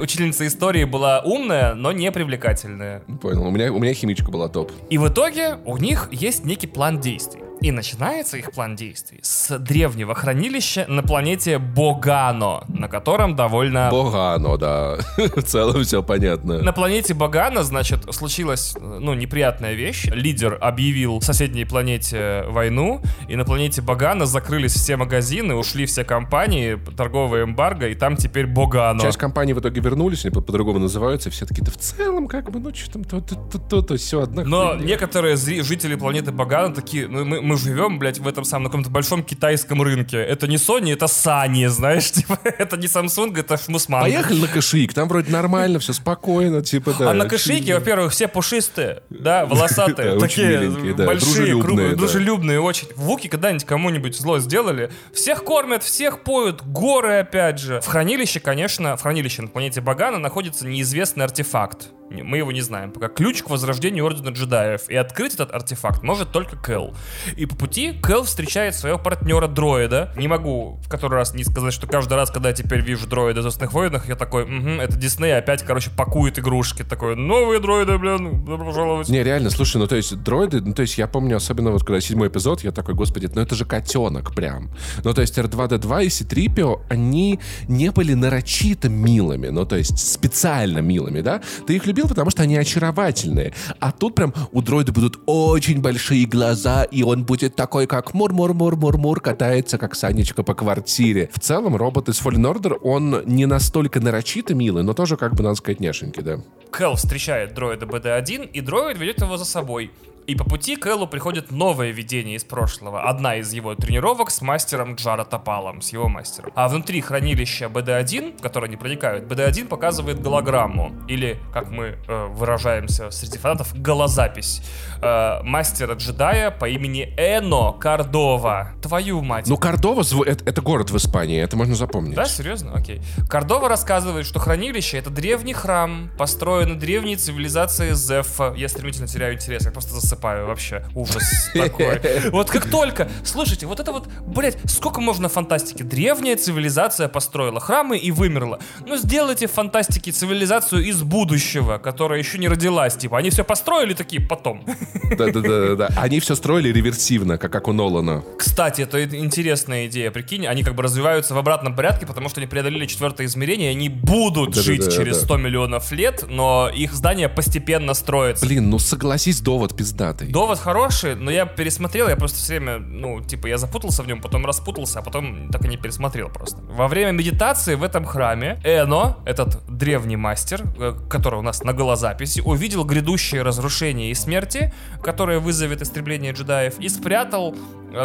[SPEAKER 2] учительница истории была умная, но не привлекательная.
[SPEAKER 1] Понял, у меня химичка была топ.
[SPEAKER 2] И в итоге у них есть некий план действий. И начинается их план действий с древнего хранилища на планете Богано, на котором довольно...
[SPEAKER 1] Богано, да. В целом все понятно.
[SPEAKER 2] На планете Богано, значит, случилась, ну, неприятная вещь. Лидер объявил соседней планете войну, и на планете Богано закрылись все магазины, ушли все компании, торговая эмбарго, и там теперь Богано.
[SPEAKER 1] Часть компаний в итоге вернулись, они по- по-другому называются, все таки да в целом, как бы, ну, что там, то, то, то, то, то, все одна
[SPEAKER 2] Но
[SPEAKER 1] хуйня».
[SPEAKER 2] некоторые жители планеты Багана такие, ну мы, мы живем, блядь, в этом самом, на каком-то большом китайском рынке. Это не Sony, это Sony, знаешь, типа, это не Samsung, это Шмусман.
[SPEAKER 1] Поехали на кошик, там вроде нормально, все спокойно, типа, да.
[SPEAKER 2] А на кошике, во-первых, все пушистые, да, волосатые, такие большие,
[SPEAKER 1] да.
[SPEAKER 2] дружелюбные очень. Вуки когда-нибудь кому-нибудь зло сделали? Всех кормят, всех поют, горы опять же. В хранилище, конечно, в хранилище на планете Багана находится неизвестный артефакт. Мы его не знаем. Пока ключ к возрождению Ордена Джедаев. И открыть этот артефакт может только Кэл. И по пути Кэл встречает своего партнера дроида. Не могу в который раз не сказать, что каждый раз, когда я теперь вижу дроида в «Звездных войнах», я такой, угу, это Дисней опять, короче, пакует игрушки. Такой, новые дроиды, блин, добро пожаловать.
[SPEAKER 1] Не, реально, слушай, ну то есть дроиды, ну то есть я помню, особенно вот когда седьмой эпизод, я такой, господи, ну это же котенок прям. Ну то есть R2-D2 и C-3PO, они не были нарочито милыми, ну то есть специально милыми, да? Ты их любил, потому что они очаровательные. А тут прям у дроида будут очень большие глаза, и он будет такой, как мур-мур-мур-мур-мур, катается, как Санечка по квартире. В целом, робот из Fallen Order, он не настолько нарочито милый, но тоже, как бы, надо сказать, неженький, да.
[SPEAKER 2] Кэл встречает дроида БД-1, и дроид ведет его за собой. И по пути Кэлу приходит новое видение из прошлого. Одна из его тренировок с мастером Джара Топалом, с его мастером. А внутри хранилища БД-1, в которое они проникают, БД-1 показывает голограмму. Или, как мы э, выражаемся среди фанатов, голозапись. э, мастера джедая по имени Эно Кордова. Твою мать.
[SPEAKER 1] Ну, Кордова, зв- это, это город в Испании, это можно запомнить.
[SPEAKER 2] Да, серьезно? Окей. Кордова рассказывает, что хранилище — это древний храм, построенный древней цивилизацией Зефа. Я стремительно теряю интерес, я просто засыпаю вообще. Ужас такой. Вот как только... Слушайте, вот это вот, блядь, сколько можно фантастики? Древняя цивилизация построила храмы и вымерла. Ну, сделайте в фантастике цивилизацию из будущего, которая еще не родилась. Типа, они все построили такие потом.
[SPEAKER 1] Да-да-да. Они все строили реверсивно, как, как у Нолана.
[SPEAKER 2] Кстати, это интересная идея, прикинь, они как бы развиваются в обратном порядке, потому что они преодолели четвертое измерение, и они будут
[SPEAKER 1] Да-да-да,
[SPEAKER 2] жить через
[SPEAKER 1] да.
[SPEAKER 2] 100 миллионов лет, но их здание постепенно строится.
[SPEAKER 1] Блин, ну согласись, довод пиздатый.
[SPEAKER 2] Довод хороший, но я пересмотрел, я просто все время, ну, типа, я запутался в нем, потом распутался, а потом так и не пересмотрел просто. Во время медитации в этом храме Эно, этот древний мастер, э, который у нас на голозаписи, увидел грядущее разрушение и смерти, которое вызовет истребление джедаев, и спрятал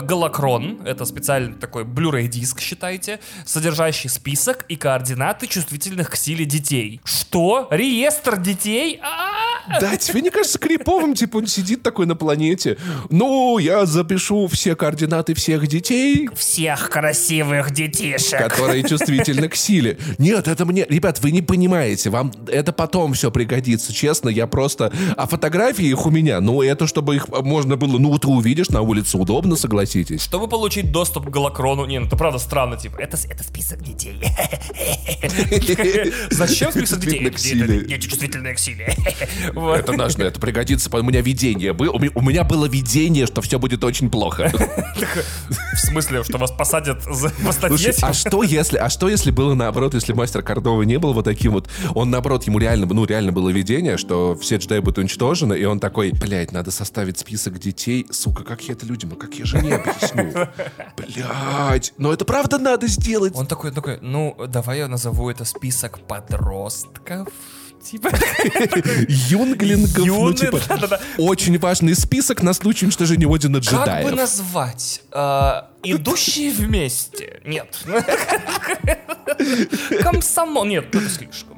[SPEAKER 2] голокрон, это специальный такой Blu-ray диск, считайте, содержащий список и координаты чувствительных к силе детей. Что? Реестр детей? А-а-а!
[SPEAKER 1] Да, тебе не кажется криповым, типа он сидит такой на планете. Ну, я запишу все координаты всех детей,
[SPEAKER 2] Всех красивых детишек.
[SPEAKER 1] которые чувствительны к силе. Нет, это мне... Ребят, вы не понимаете, вам это потом все пригодится. Честно, я просто... А фотографии их у меня, ну, это чтобы их можно было... Ну, ты увидишь на улице, удобно, согласитесь.
[SPEAKER 2] Чтобы получить доступ к голокрону, не, ну это правда странно, типа, это, это список детей. Зачем список детей? Дети чувствительные к силе.
[SPEAKER 1] Это наш, это пригодится. У меня видение было. У ме- у меня было видение, что все будет очень плохо.
[SPEAKER 2] В смысле, что вас посадят за статье?
[SPEAKER 1] А что если, а что если было наоборот, если мастер Кордова не был вот таким вот, он наоборот, ему реально, ну реально было видение, что все джедаи будут уничтожены, и он такой, блядь, надо составить список детей, сука, как я это людям, а как я жене объясню? Блядь, но это правда надо сделать.
[SPEAKER 2] Он такой, такой, ну, давай я назову это список подростков. Типа,
[SPEAKER 1] Юнглингов, ну типа, очень важный список на случай уничтожения Ордена
[SPEAKER 2] как бы
[SPEAKER 1] джедаев.
[SPEAKER 2] назвать? А, Идущие вместе? Нет. Комсомол? Нет, это слишком.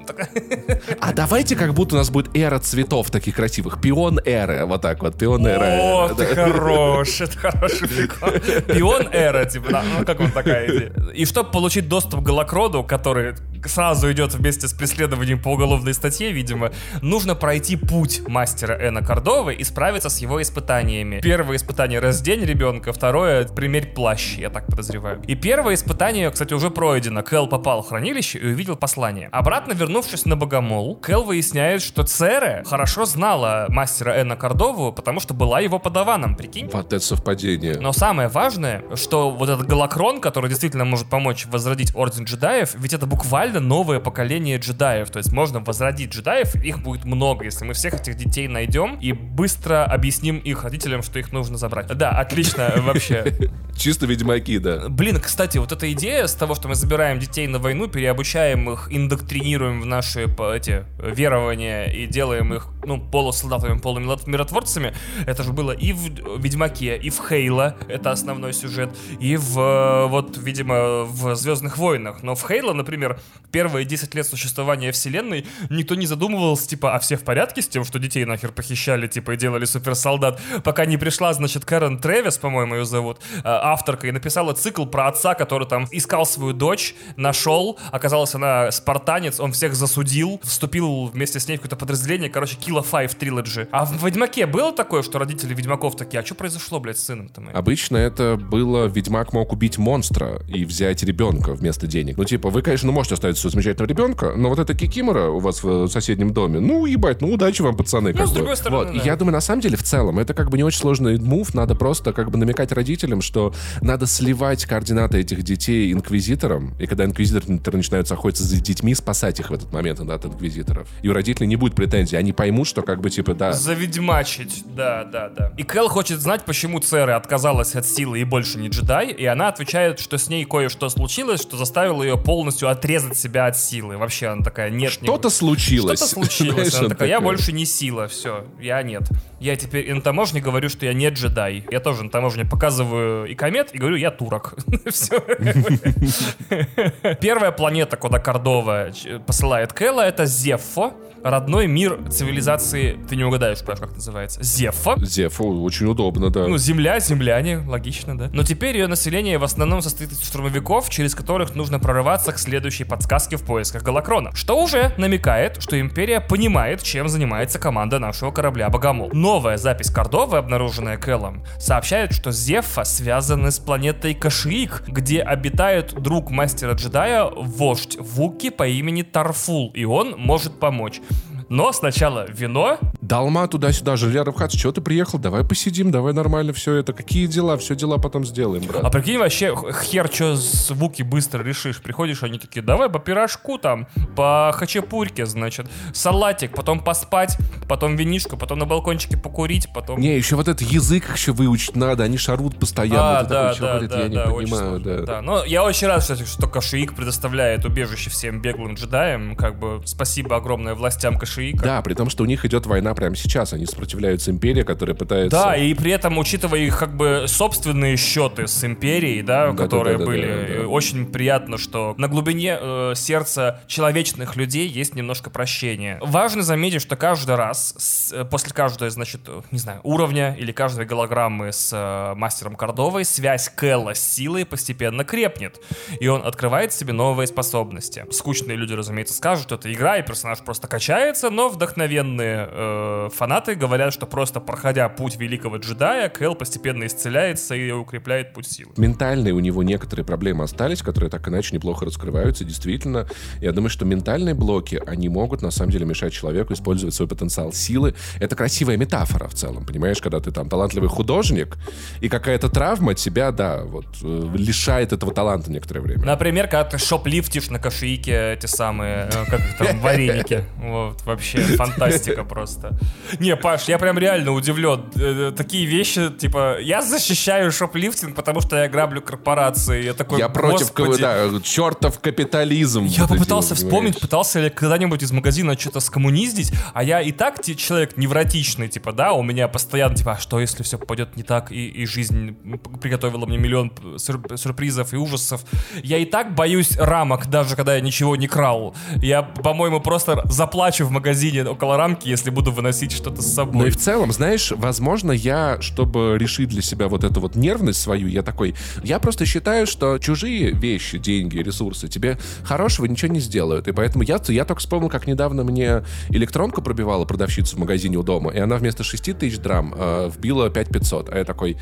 [SPEAKER 1] А давайте как будто у нас будет эра цветов таких красивых. Пион эры. Вот так вот. Пион эра.
[SPEAKER 2] О, ты хорош, это хороший прикол. Пион эра, типа, да, ну как вам такая идея? И чтобы получить доступ к Галакроду, который сразу идет вместе с преследованием по уголовной статье, видимо, нужно пройти путь мастера Эна Кордовы и справиться с его испытаниями. Первое испытание — раздень ребенка, второе — примерь плащ, я так подозреваю. И первое испытание, кстати, уже пройдено. Кэл попал в хранилище и увидел послание. Обратно вернувшись на Богомол, Кэл выясняет, что Цере хорошо знала мастера Эна Кордову, потому что была его подаваном, прикинь?
[SPEAKER 1] Вот это совпадение.
[SPEAKER 2] Но самое важное, что вот этот Галакрон, который действительно может помочь возродить Орден джедаев, ведь это буквально новое поколение джедаев. То есть можно возродить джедаев, их будет много, если мы всех этих детей найдем и быстро объясним их родителям, что их нужно забрать. Да, отлично вообще.
[SPEAKER 1] Чисто ведьмаки, да.
[SPEAKER 2] Блин, кстати, вот эта идея с того, что мы забираем детей на войну, переобучаем их, индоктринируем в наши эти верования и делаем их, ну, полусолдатами, полумиротворцами, это же было и в Ведьмаке, и в Хейла, это основной сюжет, и в, вот, видимо, в Звездных войнах. Но в Хейла, например, первые 10 лет существования вселенной никто не задумывался, типа, а все в порядке с тем, что детей нахер похищали, типа, и делали суперсолдат, пока не пришла, значит, Кэрон Трэвис, по-моему, ее зовут, э, авторка, и написала цикл про отца, который там искал свою дочь, нашел, оказалось, она спартанец, он всех засудил, вступил вместе с ней в какое-то подразделение, короче, Kill Five Trilogy. А в Ведьмаке было такое, что родители Ведьмаков такие, а что произошло, блядь, с сыном-то моим?
[SPEAKER 1] Обычно это было, Ведьмак мог убить монстра и взять ребенка вместо денег. Ну, типа, вы, конечно, можете оставить своего замечательного ребенка, но вот эта Кикимора у вас в соседнем доме, ну, ебать, ну, удачи вам, пацаны.
[SPEAKER 2] Ну, с
[SPEAKER 1] бы.
[SPEAKER 2] другой стороны,
[SPEAKER 1] Вот.
[SPEAKER 2] да.
[SPEAKER 1] Я думаю, на самом деле, в целом, это как бы не очень сложный мув, надо просто как бы намекать родителям, что надо сливать координаты этих детей инквизиторам, и когда инквизиторы начинают охотиться за детьми, спасать их в этот момент да, от инквизиторов. И у родителей не будет претензий, они поймут, что как бы, типа, да,
[SPEAKER 2] Заведьмачить, да, да, да. И Кэл хочет знать, почему Цера отказалась от силы и больше не джедай, и она отвечает, что с ней кое-что случилось, что заставило ее полностью отрезать себя от силы. Вообще она такая, нет, не-
[SPEAKER 1] что-то случилось.
[SPEAKER 2] Что-то случилось.
[SPEAKER 1] Знаешь,
[SPEAKER 2] Она
[SPEAKER 1] он
[SPEAKER 2] такая, я
[SPEAKER 1] такой.
[SPEAKER 2] больше не сила, все, я нет. Я теперь и на таможне говорю, что я не джедай. Я тоже на таможне показываю и комет и говорю, я турок. Все. Первая планета, куда Кордова ч- посылает Кэла, это Зеффо. Родной мир цивилизации, ты не угадаешь, Паш, как называется. Зеффо.
[SPEAKER 1] Зефу очень удобно, да.
[SPEAKER 2] Ну, земля, земляне, логично, да. Но теперь ее население в основном состоит из штурмовиков, через которых нужно прорываться к следующей подсказке в поисках Галакрона. Что уже намекает, что Империя понимает, чем занимается команда нашего корабля Богомол. Новая запись Кордовы, обнаруженная Кэллом, сообщает, что Зефа связаны с планетой Кашиик, где обитает друг мастера джедая, вождь Вуки по имени Тарфул, и он может помочь. Но сначала вино,
[SPEAKER 1] Далма туда-сюда, Жильяров Хац, что ты приехал? Давай посидим, давай нормально все это. Какие дела? Все дела потом сделаем, брат.
[SPEAKER 2] А прикинь, вообще, хер что звуки быстро решишь. Приходишь, они такие, давай по пирожку там, по хачапурьке, значит, салатик, потом поспать, потом винишку, потом на балкончике покурить, потом...
[SPEAKER 1] Не, еще вот этот язык еще выучить надо, они шарут постоянно.
[SPEAKER 2] А,
[SPEAKER 1] Ты
[SPEAKER 2] да,
[SPEAKER 1] такой, «Чё,
[SPEAKER 2] да,
[SPEAKER 1] говорит,
[SPEAKER 2] да,
[SPEAKER 1] я не
[SPEAKER 2] да, очень
[SPEAKER 1] понимаю, да.
[SPEAKER 2] да. Но я очень рад, кстати, что Кашиик предоставляет убежище всем беглым джедаям. Как бы спасибо огромное властям Кашиика.
[SPEAKER 1] Да, при том, что у них идет война прямо сейчас. Они сопротивляются империи, которая пытается...
[SPEAKER 2] Да, и при этом, учитывая их как бы собственные счеты с империей, да,
[SPEAKER 1] Да,
[SPEAKER 2] которые
[SPEAKER 1] да, да, да,
[SPEAKER 2] были,
[SPEAKER 1] да, да.
[SPEAKER 2] э, очень приятно, что на глубине э, сердца человечных людей есть немножко прощения. Важно заметить, что каждый раз, с- э, после каждой, значит, э, не знаю, уровня или каждой голограммы с э, мастером Кордовой, связь Кэлла с силой постепенно крепнет, и он открывает себе новые способности. Скучные люди, разумеется, скажут, что это игра, и персонаж просто качается, но вдохновенные э, фанаты говорят, что просто проходя путь великого джедая, Кэл постепенно исцеляется и укрепляет путь силы.
[SPEAKER 1] Ментальные у него некоторые проблемы остались, которые так иначе неплохо раскрываются. Действительно, я думаю, что ментальные блоки, они могут на самом деле мешать человеку использовать свой потенциал силы. Это красивая метафора в целом, понимаешь, когда ты там талантливый художник, и какая-то травма тебя, да, вот, э, лишает этого таланта некоторое время.
[SPEAKER 2] Например, когда ты шоплифтишь на кошейке эти самые, э, как их там, вареники. Вот, вообще фантастика просто. Не, Паш, я прям реально удивлен. Э, Такие вещи, типа, я защищаю шоплифтинг, потому что я граблю корпорации. Я такой,
[SPEAKER 1] Я против, да, чертов капитализм.
[SPEAKER 2] Я
[SPEAKER 1] Вот
[SPEAKER 2] попытался вспомнить,
[SPEAKER 1] понимаешь?
[SPEAKER 2] пытался ли когда-нибудь из магазина что-то скоммуниздить, а я и так человек невротичный, типа, да, у меня постоянно, типа, а что если все пойдет не так, и, и жизнь приготовила мне миллион сюр- сюрпризов и ужасов. Я и так боюсь рамок, даже когда я ничего не крал. Я, по-моему, просто заплачу в магазине магазине около рамки, если буду выносить что-то с собой.
[SPEAKER 1] Ну и в целом, знаешь, возможно, я, чтобы решить для себя вот эту вот нервность свою, я такой, я просто считаю, что чужие вещи, деньги, ресурсы тебе хорошего ничего не сделают. И поэтому я, я только вспомнил, как недавно мне электронку пробивала продавщица в магазине у дома, и она вместо 6 тысяч драм э, вбила 5 500. А я такой,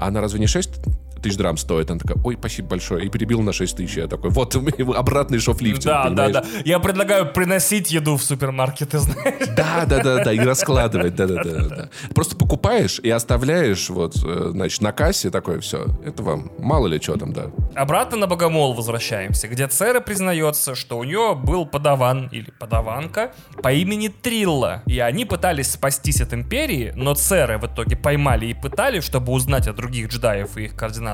[SPEAKER 1] а она разве не 6 тысяч драм стоит. Она такая, ой, спасибо большое. И перебил на 6 тысяч. Я такой, вот обратный шофлифтинг,
[SPEAKER 2] Да,
[SPEAKER 1] понимаешь?
[SPEAKER 2] да, да. Я предлагаю приносить еду в супермаркеты, знаешь.
[SPEAKER 1] Да, да, да, да, и раскладывать, да, да, да, да. Просто покупаешь и оставляешь вот, э, значит, на кассе такое все. Это вам мало ли что там, да.
[SPEAKER 2] Обратно на Богомол возвращаемся, где Цера признается, что у нее был подаван или подаванка по имени Трилла. И они пытались спастись от Империи, но Церы в итоге поймали и пытали, чтобы узнать о других джедаев и их координатах.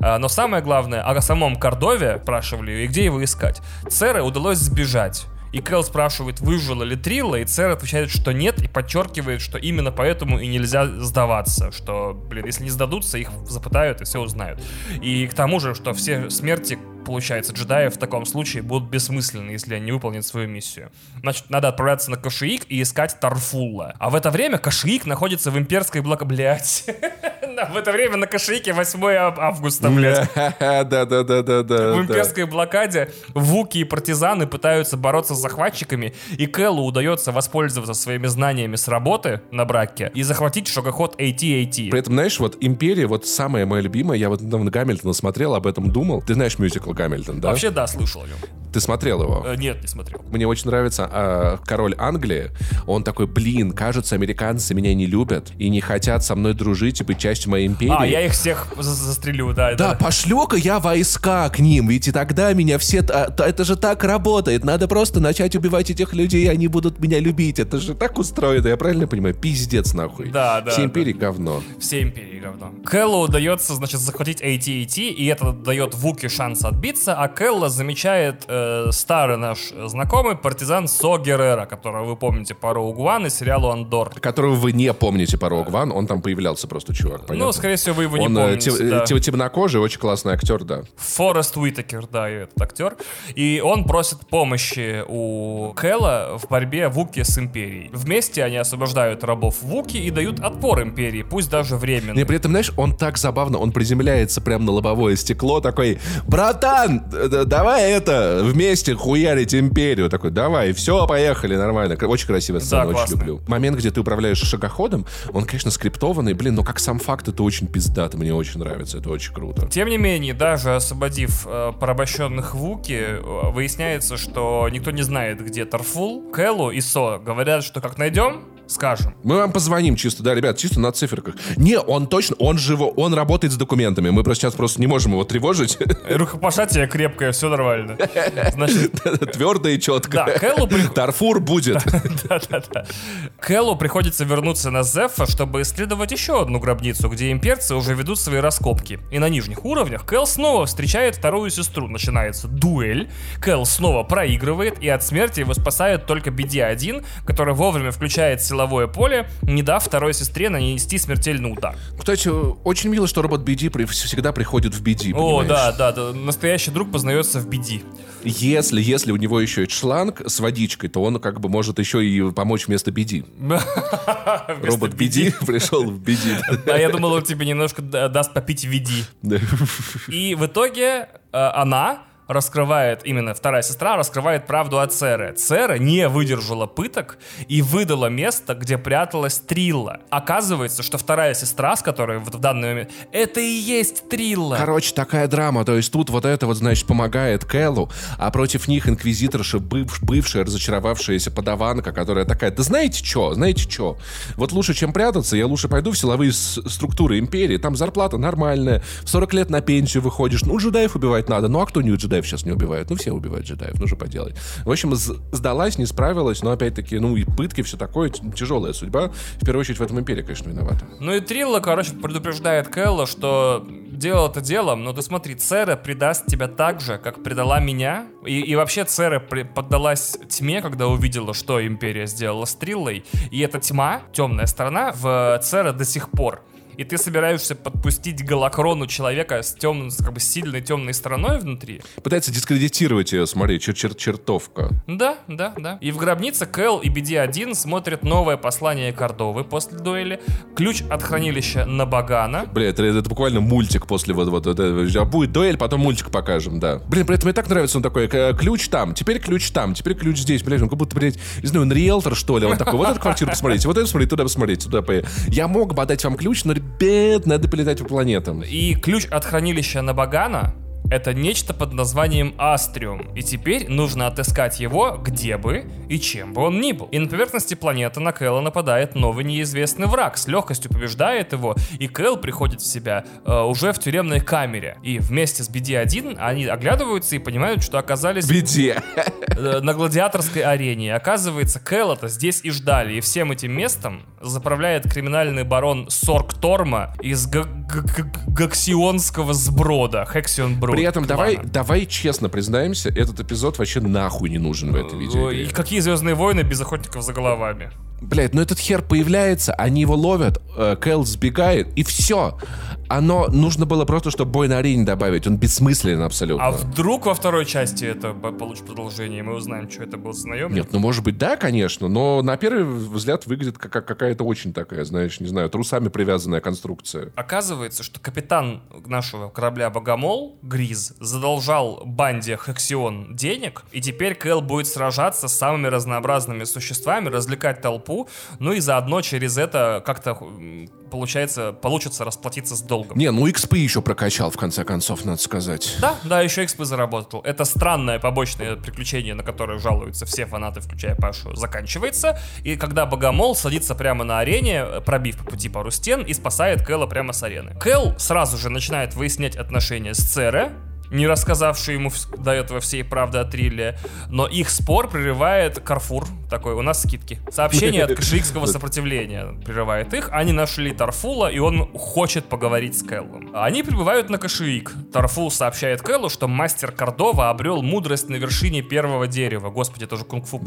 [SPEAKER 2] А, Но самое главное, о самом Кордове спрашивали и где его искать. Цере удалось сбежать. И Кэл спрашивает, выжила ли Трилла, и Цер отвечает, что нет, и подчеркивает, что именно поэтому и нельзя сдаваться, что, блин, если не сдадутся, их запытают и все узнают. И к тому же, что все смерти получается, джедаев в таком случае будут бессмысленны, если они выполнят свою миссию. Значит, надо отправляться на Кашиик и искать Тарфулла. А в это время Кашиик находится в имперской блока... Блять. В это время на Кашиике 8 августа, блядь.
[SPEAKER 1] Да, да, да, да, да.
[SPEAKER 2] В имперской блокаде вуки и партизаны пытаются бороться с захватчиками, и Кэллу удается воспользоваться своими знаниями с работы на браке и захватить шагоход AT-AT.
[SPEAKER 1] При этом, знаешь, вот «Империя», вот самая моя любимая, я вот недавно Гамильтона смотрел, об этом думал. Ты знаешь мюзикл «Гамильтон», да?
[SPEAKER 2] Вообще, да, слышал о нем.
[SPEAKER 1] Ты смотрел его?
[SPEAKER 2] Э, Нет, не смотрел.
[SPEAKER 1] Мне очень нравится а, король Англии. Он такой, блин, кажется, американцы меня не любят и не хотят со мной дружить и быть частью моей империи.
[SPEAKER 2] А, я их всех за- застрелю, да.
[SPEAKER 1] Да,
[SPEAKER 2] это-
[SPEAKER 1] пошлю-ка я войска к ним, ведь и тогда меня все... а, то- Это же так работает. Надо просто начать убивать этих людей, и они будут меня любить. Это же так устроено, я правильно понимаю? Пиздец нахуй.
[SPEAKER 2] Да, да,
[SPEAKER 1] Все
[SPEAKER 2] да.
[SPEAKER 1] империи говно.
[SPEAKER 2] Все империи говно. Кэллу удается, значит, захватить AT-AT, и это дает Вуке шанс отбиться, а Кэлла замечает э, старый наш знакомый партизан Со Геррера, которого вы помните по Роуг Ван и сериалу Андор.
[SPEAKER 1] Которого вы не помните по One, он там появлялся просто, чувак, понятно?
[SPEAKER 2] Ну, скорее всего, вы его не
[SPEAKER 1] он э,
[SPEAKER 2] помните.
[SPEAKER 1] те-
[SPEAKER 2] да.
[SPEAKER 1] те- темнокожий, очень классный актер, да.
[SPEAKER 2] Форест Уитакер, да, этот актер. И он просит помощи у Кэлла в борьбе Вуки с Империей. Вместе они освобождают рабов Вуки и дают отпор Империи, пусть даже временно.
[SPEAKER 1] Не, при этом, знаешь, он так забавно, он приземляется прямо на лобовое стекло, такой, братан, д- давай это, вместе хуярить империю. Такой, давай, все, поехали, нормально. Очень красивая сцена,
[SPEAKER 2] Да,
[SPEAKER 1] очень
[SPEAKER 2] классно.
[SPEAKER 1] люблю. Момент, где ты управляешь шагоходом, он, конечно, скриптованный, блин, но как сам факт, это очень пиздато, мне очень нравится, это очень круто.
[SPEAKER 2] Тем не менее, даже освободив э, порабощенных Вуки, э, выясняется, что никто не знает, где Тарфул. Кэллу и Со говорят, что как найдем, скажем.
[SPEAKER 1] Мы вам позвоним чисто, да, ребят, чисто на циферках. Не, он точно, он живо, он работает с документами. Мы просто сейчас просто не можем его тревожить.
[SPEAKER 2] Рукопожатие крепкое, все нормально. Значит,
[SPEAKER 1] Твердо и четко.
[SPEAKER 2] Да, Кэллу
[SPEAKER 1] Тарфур будет.
[SPEAKER 2] Да-да-да. Кэллу приходится вернуться на Зефа, чтобы исследовать еще одну гробницу, где имперцы уже ведут свои раскопки. И на нижних уровнях Кэл снова встречает вторую сестру. Начинается дуэль. Кэл снова проигрывает, и от смерти его спасает только BD-1, который вовремя включает силовое поле, не дав второй сестре нанести смертельный удар.
[SPEAKER 1] Кстати, очень мило, что робот BD при- всегда приходит в BD,
[SPEAKER 2] О,
[SPEAKER 1] понимаешь?
[SPEAKER 2] да, да, да, настоящий друг познается в BD.
[SPEAKER 1] Если, если у него еще есть шланг с водичкой, то он как бы может еще и помочь вместо BD. Робот BD пришел в BD.
[SPEAKER 2] Да, я думал, он тебе немножко да- даст попить VD. И в итоге э, она раскрывает, именно вторая сестра раскрывает правду о Цере. Цера не выдержала пыток и выдала место, где пряталась Трилла. Оказывается, что вторая сестра, с которой в данный момент, это и есть Трилла.
[SPEAKER 1] Короче, такая драма. То есть тут вот это вот, значит, помогает Кэллу, а против них инквизиторша, быв- бывшая разочаровавшаяся подаванка, которая такая, да знаете что, знаете что, вот лучше, чем прятаться, я лучше пойду в силовые структуры империи, там зарплата нормальная, в 40 лет на пенсию выходишь, ну, джедаев убивать надо, ну, а кто не джедаев сейчас не убивает? Ну, все убивают джедаев, ну, что поделать. В общем, сдалась, не справилась, но, опять-таки, ну, и пытки, все такое, тяжелая судьба. В первую очередь в этом империя, конечно, виновата.
[SPEAKER 2] Ну и Трилла, короче, предупреждает Кэлла, что дело это делом, но ты смотри, Цера предаст тебя так же, как предала меня. И, и вообще Цера поддалась тьме, когда увидела, что Империя сделала с Триллой. И эта тьма, темная сторона, в Цера до сих пор. И ты собираешься подпустить голокрону человека с темным, как бы сильной темной стороной внутри.
[SPEAKER 1] Пытается дискредитировать ее, смотри, чер чер чертовка.
[SPEAKER 2] Да, да, да. И в гробнице Кэл и BD-1 смотрят новое послание Кордовы после дуэли, ключ от хранилища Набагана.
[SPEAKER 1] Бля, это, это буквально мультик после вот, вот, вот этого. Будет дуэль, потом мультик покажем, да. Блин, при этом мне так нравится, он такой, «К- ключ там, теперь ключ там, теперь ключ здесь, блядь, он как будто, блядь, не знаю, он риэлтор, что ли, он такой, вот эту квартиру посмотрите, вот эту посмотрите, туда посмотрите, туда по... Я мог бы отдать вам ключ, но, ребят, надо полетать по планетам.
[SPEAKER 2] И ключ от хранилища Набагана это нечто под названием Астриум, и теперь нужно отыскать его где бы и чем бы он ни был. И на поверхности планеты на Кэлла нападает новый неизвестный враг, с легкостью побеждает его, и Кэл приходит в себя э, уже в тюремной камере. И вместе с BD-1 они оглядываются и понимают, что оказались
[SPEAKER 1] Беде.
[SPEAKER 2] э, на гладиаторской арене. И Оказывается, Кэлла-то здесь и ждали. И всем этим местом заправляет криминальный барон Сорк Торма из г- Гаксионского сброда. Хексион Брод.
[SPEAKER 1] При этом давай, давай честно признаемся, этот эпизод вообще нахуй не нужен в этой
[SPEAKER 2] Ой, И какие Звездные войны без охотников за головами?
[SPEAKER 1] Блять, ну этот хер появляется, они его ловят, э, Кэл сбегает, и все. Оно нужно было просто, чтобы бой на арене добавить. Он бессмыслен абсолютно.
[SPEAKER 2] А вдруг во второй части это по- получит продолжение, и мы узнаем, что это был за наемник?
[SPEAKER 1] Нет, ну может быть, да, конечно, но на первый взгляд выглядит как как какая-то очень такая, знаешь, не знаю, трусами привязанная конструкция.
[SPEAKER 2] Оказывается, что капитан нашего корабля Богомол, Гриз, задолжал банде Хексион денег, и теперь Кэл будет сражаться с самыми разнообразными существами, развлекать толпу, ну и заодно через это как-то получается, получится расплатиться с долгом.
[SPEAKER 1] Не, ну XP еще прокачал, в конце концов, надо сказать.
[SPEAKER 2] Да, да, еще XP заработал. Это странное побочное приключение, на которое жалуются все фанаты, включая Пашу, заканчивается. И когда Богомол садится прямо на арене, пробив по пути пару стен, и спасает Кэла прямо с арены. Кэл сразу же начинает выяснять отношения с Цере, не рассказавший ему до этого всей правды о Трилле, но их спор прерывает Карфур, такой, у нас скидки. Сообщение от кшиикского сопротивления прерывает их, они нашли Тарфула, и он хочет поговорить с Кэллом. Они прибывают на Кашиик. Тарфул сообщает Кэллу, что мастер Кордова обрел мудрость на вершине первого дерева. Господи, это же кунг-фу.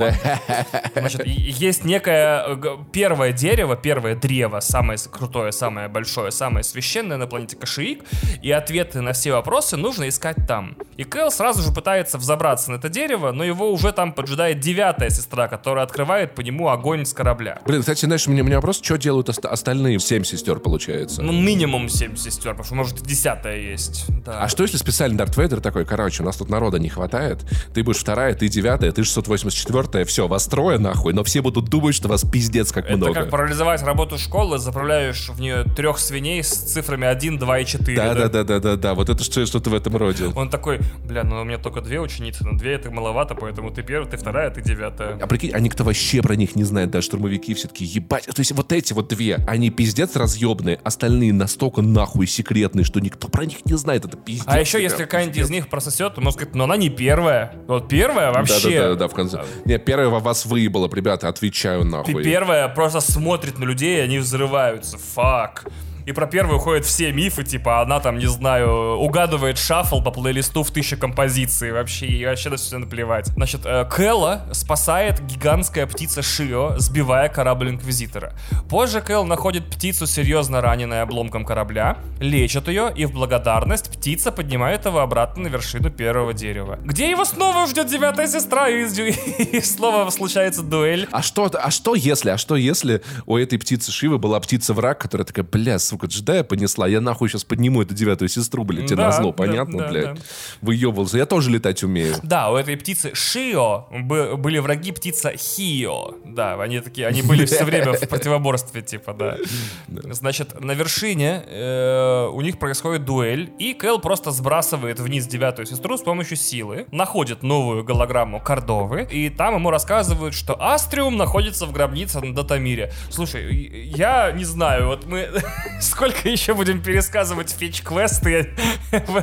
[SPEAKER 2] Значит, есть некое первое дерево, первое древо, самое крутое, самое большое, самое священное на планете Кашиик, и ответы на все вопросы нужно искать там. И Кэл сразу же пытается взобраться на это дерево, но его уже там поджидает девятая сестра, которая открывает по нему огонь с корабля.
[SPEAKER 1] Блин, кстати, знаешь, у меня, у меня вопрос, что делают оста- остальные семь сестер, получается?
[SPEAKER 2] Ну, минимум семь сестер, потому что, может, и десятая есть. Да.
[SPEAKER 1] А что если специальный Дарт Вейдер такой, короче, у нас тут народа не хватает, ты будешь вторая, ты девятая, ты 684-я, все, вас трое нахуй, но все будут думать, что вас пиздец как
[SPEAKER 2] Это
[SPEAKER 1] много.
[SPEAKER 2] как парализовать работу школы, заправляешь в нее трех свиней с цифрами 1, 2 и 4.
[SPEAKER 1] Да, да, да, да, да, да, вот это что- что-то в этом роде.
[SPEAKER 2] Он такой, бля, ну у меня только две ученицы, но две это маловато, поэтому ты первая, ты вторая, ты девятая.
[SPEAKER 1] А прикинь, а никто вообще про них не знает, даже штурмовики все-таки ебать. То есть вот эти вот две, они пиздец разъебные, остальные настолько нахуй секретные, что никто про них не знает, это пиздец.
[SPEAKER 2] А еще, если какая-нибудь из них прососет, то можно сказать, ну она не первая. Вот первая вообще.
[SPEAKER 1] Да, да, да, да, в конце. Не, первое во вас выебало, ребята, отвечаю
[SPEAKER 2] Ты
[SPEAKER 1] нахуй.
[SPEAKER 2] первая просто смотрит на людей, и они взрываются. Фак. И про первую ходят все мифы, типа она там, не знаю, угадывает шаффл по плейлисту в тысячу композиций вообще, и вообще на все наплевать. Значит, э, Кэлла спасает гигантская птица Шио, сбивая корабль Инквизитора. Позже Кэл находит птицу, серьезно раненой обломком корабля, лечит ее, и в благодарность птица поднимает его обратно на вершину первого дерева. Где его снова ждет девятая сестра, и, и снова случается дуэль.
[SPEAKER 1] А что, а что если, а что если у этой птицы Шивы была птица-враг, которая такая, бля, сука, джедая понесла, я нахуй сейчас подниму эту девятую сестру, блядь, тебе
[SPEAKER 2] Да,
[SPEAKER 1] назло,
[SPEAKER 2] да,
[SPEAKER 1] понятно,
[SPEAKER 2] да,
[SPEAKER 1] блядь?
[SPEAKER 2] да.
[SPEAKER 1] Выебывался, я тоже летать умею.
[SPEAKER 2] Да, у этой птицы Шио бы- были враги птица Хио. Да, они такие, они были все время в противоборстве, типа, да. Значит, на вершине э, у них происходит дуэль, и Кэл просто сбрасывает вниз девятую сестру с помощью силы, находит новую голограмму Кордовы, и там ему рассказывают, что Астриум находится в гробнице на Датамире. Слушай, я не знаю, вот мы сколько еще будем пересказывать фетч-квесты?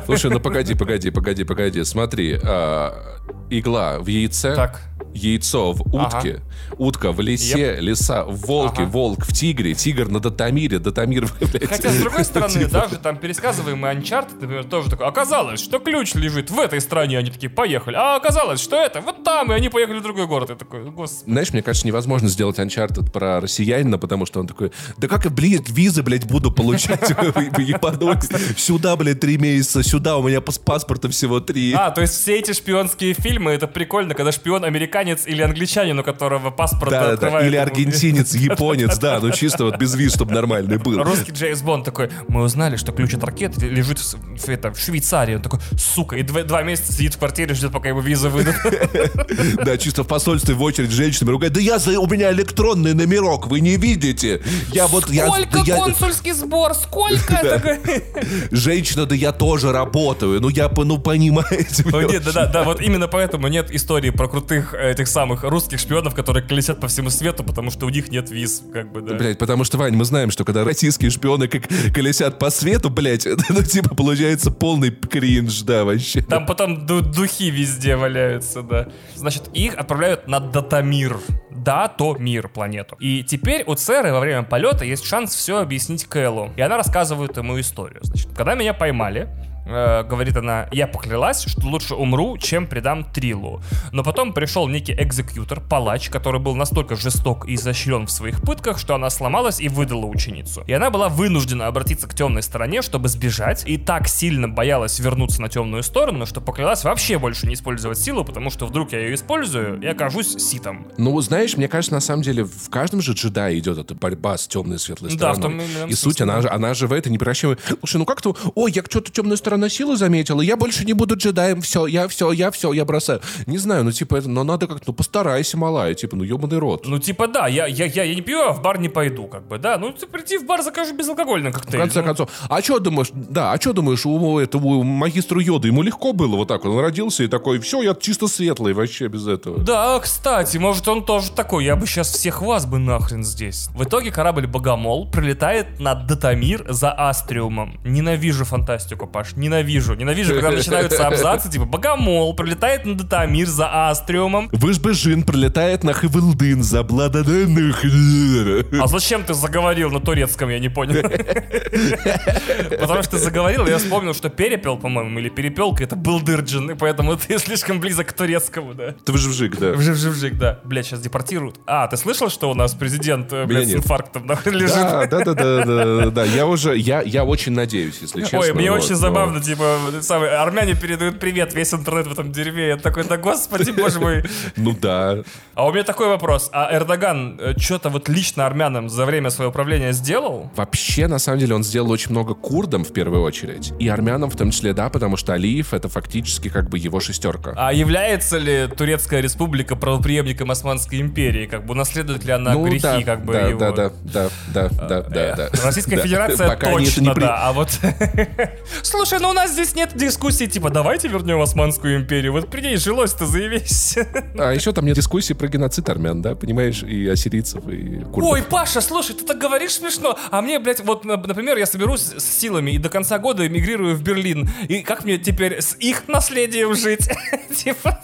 [SPEAKER 1] Слушай, ну погоди, погоди, погоди, погоди, смотри, а, игла в яйце,
[SPEAKER 2] Так.
[SPEAKER 1] Яйцо в утке, утка в лисе, лиса в волке,
[SPEAKER 2] Ага.
[SPEAKER 1] волк в тигре, тигр на Датамире, Датамир, блядь.
[SPEAKER 2] Хотя, с другой стороны,
[SPEAKER 1] Типа.
[SPEAKER 2] даже там пересказываемый Uncharted, например, тоже такой, оказалось, что ключ лежит в этой стране, они такие, поехали. А оказалось, что это вот там, и они поехали в другой город. Я такой, господи.
[SPEAKER 1] Знаешь, мне кажется, невозможно сделать Uncharted про россиянина, потому что он такой, да как я, блядь, визы, блядь, буду получать? Сюда, блядь, три месяца, сюда, у меня пас- паспорта всего три.
[SPEAKER 2] А, то есть все эти шпионские фильмы, это прикольно, когда шпион американец или англичанин, у которого паспорт
[SPEAKER 1] Да, да, да.
[SPEAKER 2] открывает
[SPEAKER 1] Или аргентинец, японец, да, ну чисто вот без виз, чтобы нормальный был.
[SPEAKER 2] Русский Джеймс Бонд такой, мы узнали, что ключ от ракеты лежит в, в это, в Швейцарии. Он такой, сука, и два, два месяца сидит в квартире, ждет, пока ему виза выдадут.
[SPEAKER 1] Да, чисто в посольстве в очередь с женщинами ругает. Да я у меня электронный номерок, вы не видите. Я вот,
[SPEAKER 2] Сколько
[SPEAKER 1] я-
[SPEAKER 2] консульский сбор? Сколько?
[SPEAKER 1] Женщина, да я тоже работаю. Ну я, ну понимаете.
[SPEAKER 2] Ну, нет, да, да, да, вот именно поэтому нет истории про крутых этих самых русских шпионов, которые колесят по всему свету, потому что у них нет виз, как бы, да.
[SPEAKER 1] Блять, потому что, Вань, мы знаем, что когда российские шпионы как колесят по свету, блять, ну, типа, получается полный кринж, да, вообще.
[SPEAKER 2] Там потом ду- духи везде валяются, да. Значит, их отправляют на Датамир. Да, то мир, планету. И теперь у Церы во время полета есть шанс все объяснить Кэллу. И она рассказывает ему историю. Значит, когда меня поймали, э, говорит она, я поклялась, что лучше умру, чем предам Трилу. Но потом пришел некий экзекьютор, палач, который был настолько жесток и изощрен в своих пытках, что она сломалась и выдала ученицу. И она была вынуждена обратиться к темной стороне, чтобы сбежать, и так сильно боялась вернуться на темную сторону, что поклялась вообще больше не использовать силу, потому что вдруг я ее использую и окажусь ситом.
[SPEAKER 1] Ну, знаешь, мне кажется, на самом деле, в каждом же джедае идет эта борьба с темной и светлой
[SPEAKER 2] Да, в
[SPEAKER 1] стороной.
[SPEAKER 2] том именно
[SPEAKER 1] и суть, она, же- она же в это не превращает... Слушай, ну как-то, ой, я что-то темную сторону силы заметила, я больше не буду джедаем, все, я все, я все, я бросаю. Не знаю, ну типа, это, но надо как-то, ну постарайся, малая, типа, ну ебаный рот.
[SPEAKER 2] Ну, типа, да, я, я, я, я не пью, а в бар не пойду, как бы, да. Ну, ты приди в бар, закажи безалкогольный
[SPEAKER 1] В
[SPEAKER 2] коктейль.
[SPEAKER 1] конце
[SPEAKER 2] ну.
[SPEAKER 1] концов, а что думаешь, да, а что думаешь, у этого магистру Йода ему легко было вот так, он родился и такой, все, я чисто светлый вообще без этого.
[SPEAKER 2] Да, кстати, может он тоже такой, я бы сейчас всех вас бы нахрен здесь. В итоге корабль Богомол прилетает на Датамир за Астриумом. Ненавижу фантастику, Паш, ненавижу. Ненавижу, когда начинаются абзацы, типа Богомол прилетает на Датамир за Астриумом.
[SPEAKER 1] Выжбежин пролетает на Хывылдын за блададанных.
[SPEAKER 2] А зачем ты заговорил на турецком, я не понял. Потому что ты заговорил, я вспомнил, что перепел, по-моему, или перепелка, это был Дырджин, и поэтому ты слишком близок к турецкому, да.
[SPEAKER 1] Ты выживжик, да.
[SPEAKER 2] Вжик-вжик, да. Блять, сейчас депортируют. А, ты слышал, что у нас президент, э, с инфарктом лежит?
[SPEAKER 1] Да, да, да, да, да, да. Я уже, я, очень надеюсь, если честно.
[SPEAKER 2] Ой, мне очень
[SPEAKER 1] но-
[SPEAKER 2] забавно, типа, самое, армяне передают привет, весь интернет в этом дерьме. Я такой, да господи, боже мой.
[SPEAKER 1] Ну да.
[SPEAKER 2] А у меня такой вопрос. А Эрдоган что-то вот лично армянам за время своего правления сделал?
[SPEAKER 1] Вообще, на самом деле, он сделал очень много курдам в первую очередь. И армянам в том числе, да, потому что Алиев это фактически как бы его шестерка.
[SPEAKER 2] А является ли Турецкая республика правопреемником Османской империи? Как бы унаследует ли она грехи,
[SPEAKER 1] Ну да,
[SPEAKER 2] как бы,
[SPEAKER 1] да,
[SPEAKER 2] его?
[SPEAKER 1] да, да, да, да, да, да, да.
[SPEAKER 2] Российская. Федерация точно, да. А вот... Слушай, ну у нас здесь нет дискуссии, типа, давайте вернем Османскую империю. Вот при ней жилось-то, заявись.
[SPEAKER 1] А еще там нет дискуссии про геноцид армян, да, понимаешь, и ассирийцев, и курдов.
[SPEAKER 2] Ой, Паша, слушай, ты так говоришь смешно. А мне, блядь, вот, на- например, я соберусь с силами и до конца года эмигрирую в Берлин. И как мне теперь с их наследием жить? Типа,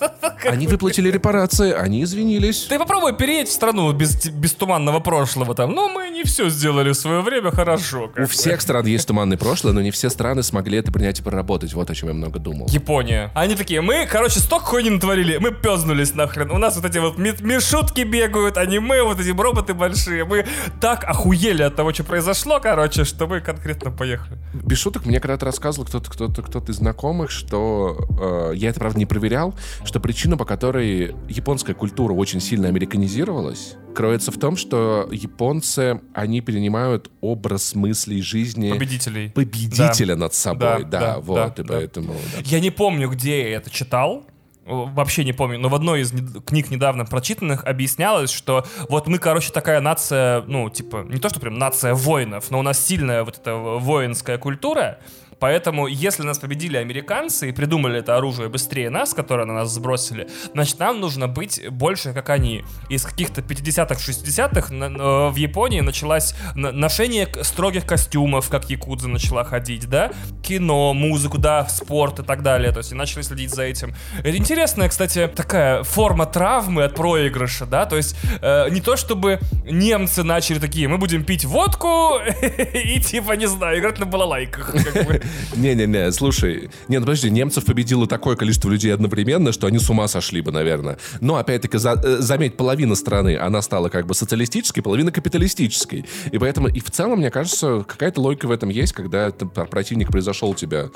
[SPEAKER 1] Они выплатили репарации, они извинились.
[SPEAKER 2] ты попробуй переедь в страну без, без туманного прошлого там. Ну, мы не все сделали в свое время хорошо.
[SPEAKER 1] У всех стран есть туманное прошлое, но не все страны смогли это принять и проработать. Вот о чем я много думал.
[SPEAKER 2] Япония. Они такие, мы, короче, столько хуйни натворили, мы пёзнулись нахрен. У нас вот эти вот ми- мишутки бегают, аниме, вот эти роботы большие. Мы так охуели от того, что произошло, короче, что мы конкретно поехали.
[SPEAKER 1] Без шуток, мне когда-то рассказывал кто-то, кто-то, кто-то из знакомых, что э, я это, правда, не проверял, что причина, по которой японская культура очень сильно американизировалась, кроется в том, что японцы, они перенимают образ мыслей жизни
[SPEAKER 2] Победителей.
[SPEAKER 1] победителя над собой.
[SPEAKER 2] Да,
[SPEAKER 1] Да,
[SPEAKER 2] да,
[SPEAKER 1] вот,
[SPEAKER 2] да,
[SPEAKER 1] и
[SPEAKER 2] да.
[SPEAKER 1] поэтому... да.
[SPEAKER 2] Я не помню, где я это читал. Вообще не помню, но в одной из книг недавно прочитанных объяснялось, что вот мы, короче, такая нация, ну, типа, не то, что прям нация воинов, но у нас сильная вот эта воинская культура, Поэтому, если нас победили американцы и придумали это оружие быстрее нас, которое на нас сбросили, значит, нам нужно быть больше, как они. Из каких-то 50-х, 60-х в Японии началось ношение строгих костюмов, как Якудза начала ходить, да? Кино, музыку, да, спорт и так далее. То есть и начали следить за этим. Это интересная, кстати, такая форма травмы от проигрыша, да? То есть э, не то, чтобы немцы начали такие, мы будем пить водку и типа, не знаю, играть на балалайках.
[SPEAKER 1] Не-не-не, слушай, не, ну подожди, немцев победило такое количество людей одновременно, что они с ума сошли бы, наверное. Но, опять-таки, за, э, заметь, половина страны, она стала как бы социалистической, половина капиталистической. И поэтому, и в целом, мне кажется, какая-то логика в этом есть, когда противник произошел у тебя,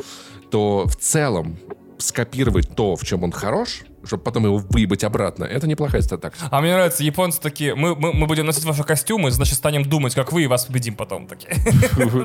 [SPEAKER 1] то в целом скопировать то, в чем он хорош, чтобы потом его выебать обратно. Это неплохая статак.
[SPEAKER 2] А мне нравится, японцы такие, мы, мы, мы будем носить ваши костюмы, значит, станем думать, как вы, и вас победим потом. такие.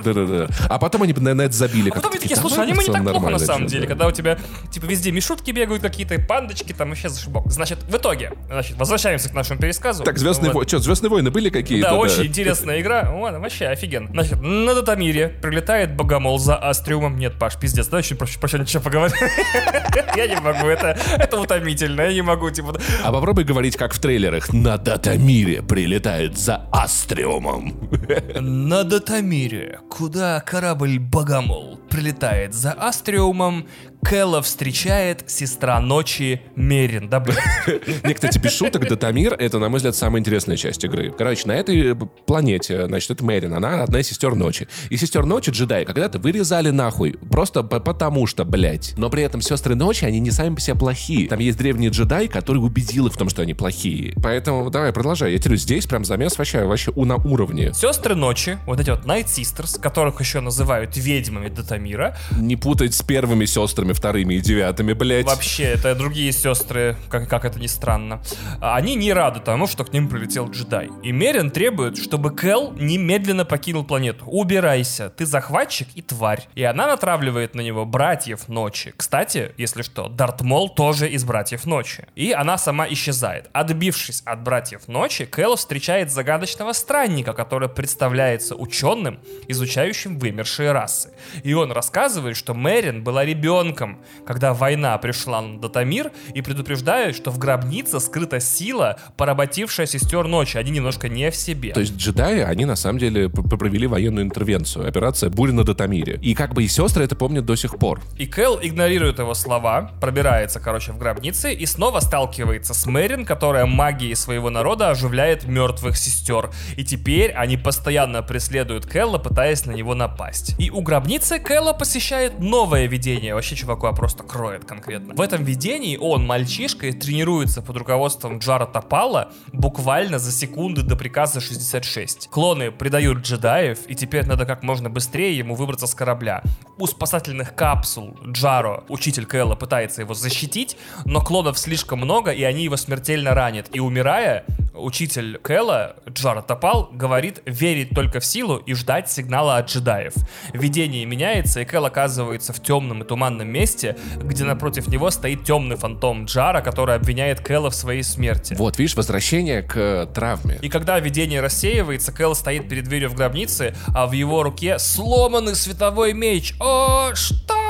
[SPEAKER 1] Да-да-да. А потом они на это забили.
[SPEAKER 2] А потом такие, слушай, они мы не так плохо на самом деле, когда у тебя, типа, везде мишутки бегают какие-то, пандочки, там вообще зашибок. Значит, в итоге, значит, возвращаемся к нашему пересказу.
[SPEAKER 1] Так, Звездные войны, что, Звездные войны были какие-то?
[SPEAKER 2] Да, очень интересная игра. Вообще офиген. Значит, на Датамире прилетает Богомол за Астриумом. Нет, Паш, пиздец, давай чуть проще, проще ничего поговорим. Я не могу, это, это утомительно, я не могу типа...
[SPEAKER 1] А попробуй говорить, как в трейлерах. На Датамире прилетает за Астриумом.
[SPEAKER 2] На Датамире, куда корабль Богомол прилетает за Астриумом, Кэлла встречает сестра ночи Мерин. Да,
[SPEAKER 1] Не, кстати, без шуток, Датамир — это, на мой взгляд, самая интересная часть игры. Короче, на этой планете, значит, это Мерин, она одна из сестер ночи. И сестер ночи джедаи когда-то вырезали нахуй, просто потому что, блядь. Но при этом сестры ночи, они не сами по себе плохие. Там есть древний джедай, который убедил их в том, что они плохие. Поэтому давай, продолжай. Я тебе здесь прям замес вообще, вообще на уровне.
[SPEAKER 2] Сестры ночи, вот эти вот Night Sisters, которых еще называют ведьмами Датамира.
[SPEAKER 1] Не путать с первыми сестрами первыми, вторыми и девятыми, блядь.
[SPEAKER 2] Вообще, это другие сестры, как, как это ни странно. Они не рады тому, что к ним прилетел джедай. И Мерин требует, чтобы Кэл немедленно покинул планету. Убирайся, ты захватчик и тварь. И она натравливает на него братьев ночи. Кстати, если что, Дарт Мол тоже из братьев ночи. И она сама исчезает. Отбившись от братьев ночи, Кэл встречает загадочного странника, который представляется ученым, изучающим вымершие расы. И он рассказывает, что Мерин была ребенком, веком, когда война пришла на Датамир, и предупреждают, что в гробнице скрыта сила, поработившая сестер ночи. Они немножко не в себе.
[SPEAKER 1] То есть джедаи, они на самом деле провели военную интервенцию. Операция «Буря на Датамире». И как бы и сестры это помнят до сих пор.
[SPEAKER 2] И Кэл игнорирует его слова, пробирается, короче, в гробнице и снова сталкивается с Мэрин, которая магией своего народа оживляет мертвых сестер. И теперь они постоянно преследуют Кэлла, пытаясь на него напасть. И у гробницы Кэлла посещает новое видение. Вообще, чувак, чувака просто кроет конкретно. В этом видении он, мальчишка, и тренируется под руководством Джара Топала буквально за секунды до приказа 66. Клоны предают джедаев, и теперь надо как можно быстрее ему выбраться с корабля. У спасательных капсул Джаро, учитель Кэлла, пытается его защитить, но клонов слишком много, и они его смертельно ранят. И умирая, учитель Кэлла, Джара Топал, говорит верить только в силу и ждать сигнала от джедаев. Видение меняется, и Кэл оказывается в темном и туманном месте, месте, где напротив него стоит темный фантом Джара, который обвиняет Кэлла в своей смерти.
[SPEAKER 1] Вот, видишь, возвращение к э, травме.
[SPEAKER 2] И когда видение рассеивается, Кэл стоит перед дверью в гробнице, а в его руке сломанный световой меч. О, что?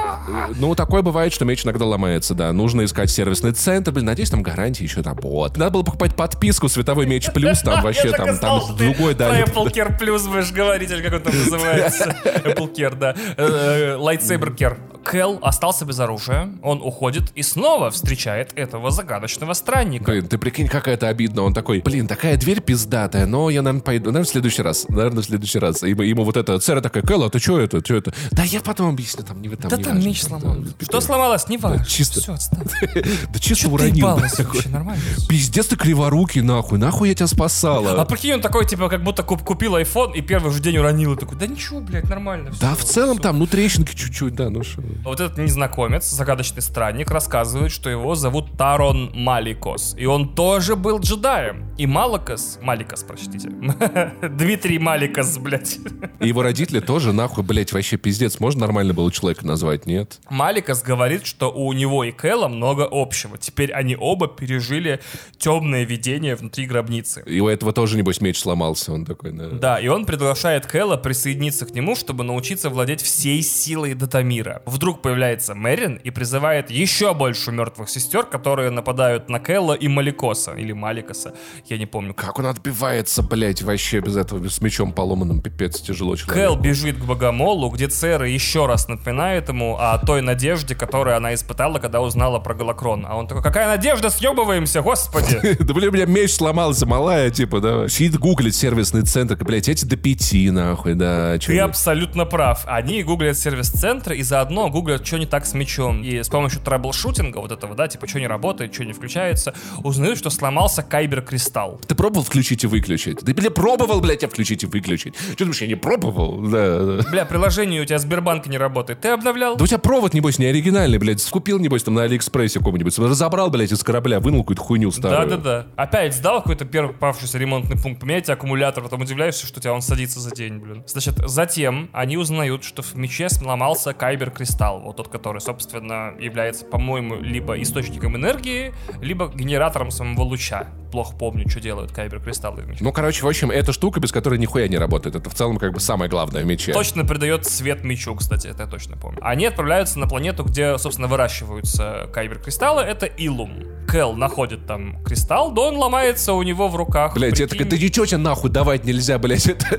[SPEAKER 1] Ну, такое бывает, что меч иногда ломается, да. Нужно искать сервисный центр. Блин, надеюсь, там гарантии еще работают. Надо было покупать подписку «Световой меч плюс», там вообще там, там другой, да.
[SPEAKER 2] Apple Care Plus будешь говорить, или как он там называется. Apple Care, да. Э, э, Lightsaber Care. Кэл остался без оружия, он уходит и снова встречает этого загадочного странника.
[SPEAKER 1] Блин, ты прикинь, как это обидно. Он такой, блин, такая дверь пиздатая, но я, наверное, пойду. Наверное, в следующий раз. Наверное, в следующий раз. И ему вот это, сэра такая, Кэл, а ты что это, что это? Да я потом объясню, там, не в этом,
[SPEAKER 2] Да там меч сломал. Что сломалось, не важно.
[SPEAKER 1] Чисто.
[SPEAKER 2] Все, отстань.
[SPEAKER 1] Да чисто уронил. вообще, нормально. Пиздец ты криворукий, нахуй. Нахуй я тебя спасала.
[SPEAKER 2] А прикинь, он такой, типа, как будто купил iPhone и первый же день уронил. И такой, да ничего, блядь, нормально.
[SPEAKER 1] Да, в целом там, ну, трещинки чуть-чуть, да, ну что.
[SPEAKER 2] Вот этот незнакомец, загадочный странник, рассказывает, что его зовут Тарон Маликос. И он тоже был джедаем. И Маликос... Маликос, простите. Дмитрий Маликос, блядь.
[SPEAKER 1] И его родители тоже, нахуй, блядь, вообще пиздец. Можно нормально было человека назвать, нет?
[SPEAKER 2] Маликос говорит, что у него и Кэлла много общего. Теперь они оба пережили темное видение внутри гробницы.
[SPEAKER 1] И у этого тоже, небось, меч сломался. Он такой, да.
[SPEAKER 2] Да, и он приглашает Кэлла присоединиться к нему, чтобы научиться владеть всей силой Датамира. Вдруг появляется Мерин и призывает еще больше мертвых сестер, которые нападают на Кэлла и Маликоса. Или Маликоса, я не помню.
[SPEAKER 1] Как он отбивается, блядь, вообще без этого, с мечом поломанным, пипец, тяжело человеку.
[SPEAKER 2] Кэл бежит к Богомолу, где Цера еще раз напоминает ему о той надежде, которую она испытала, когда узнала про Галакрон. А он такой, какая надежда, съебываемся, господи!
[SPEAKER 1] Да, блин, у меня меч сломался, малая, типа, да. Сидит гуглит сервисный центр, блядь, эти до пяти, нахуй, да.
[SPEAKER 2] Ты абсолютно прав. Они гуглят сервис-центр и заодно гуглят, что не так с мечом. И с помощью трэбл-шутинга вот этого, да, типа, что не работает, что не включается, узнают, что сломался Кайбер-кристалл.
[SPEAKER 1] Ты пробовал включить и выключить? Ты, бля, пробовал, блядь, я включить и выключить? Что ты думаешь, я не пробовал? Да, да.
[SPEAKER 2] Бля, приложение у тебя Сбербанк не работает. Ты обновлял?
[SPEAKER 1] Да у тебя провод, небось, не оригинальный, блядь. Купил, небось, там на Алиэкспрессе каком-нибудь. Разобрал, блядь, из корабля, вынул какую-то хуйню старую.
[SPEAKER 2] Да-да-да. Опять сдал какой-то первый попавшийся ремонтный пункт, поменяйте аккумулятор, потом удивляешься, что у тебя он садится за день, блин. Значит, затем они узнают, что в мече сломался Кайбер-кристалл, вот тот, который, собственно, является, по-моему, либо источником энергии, либо генератором самого луча. Плохо помню, что делают Кайбер-кристаллы в мече.
[SPEAKER 1] Ну, короче, в общем, эта штука, без которой нихуя не работает. Это в целом как бы самое главное в мече.
[SPEAKER 2] Точно придает цвет мечу, кстати, это я точно помню. Они отправляются на планету, где, собственно, выращиваются кайбер-кристаллы, это Илум. Кэл находит там кристалл, да он ломается у него в руках.
[SPEAKER 1] Блять,
[SPEAKER 2] Прикинь,
[SPEAKER 1] это ничего тебе нахуй давать нельзя, блять. Это...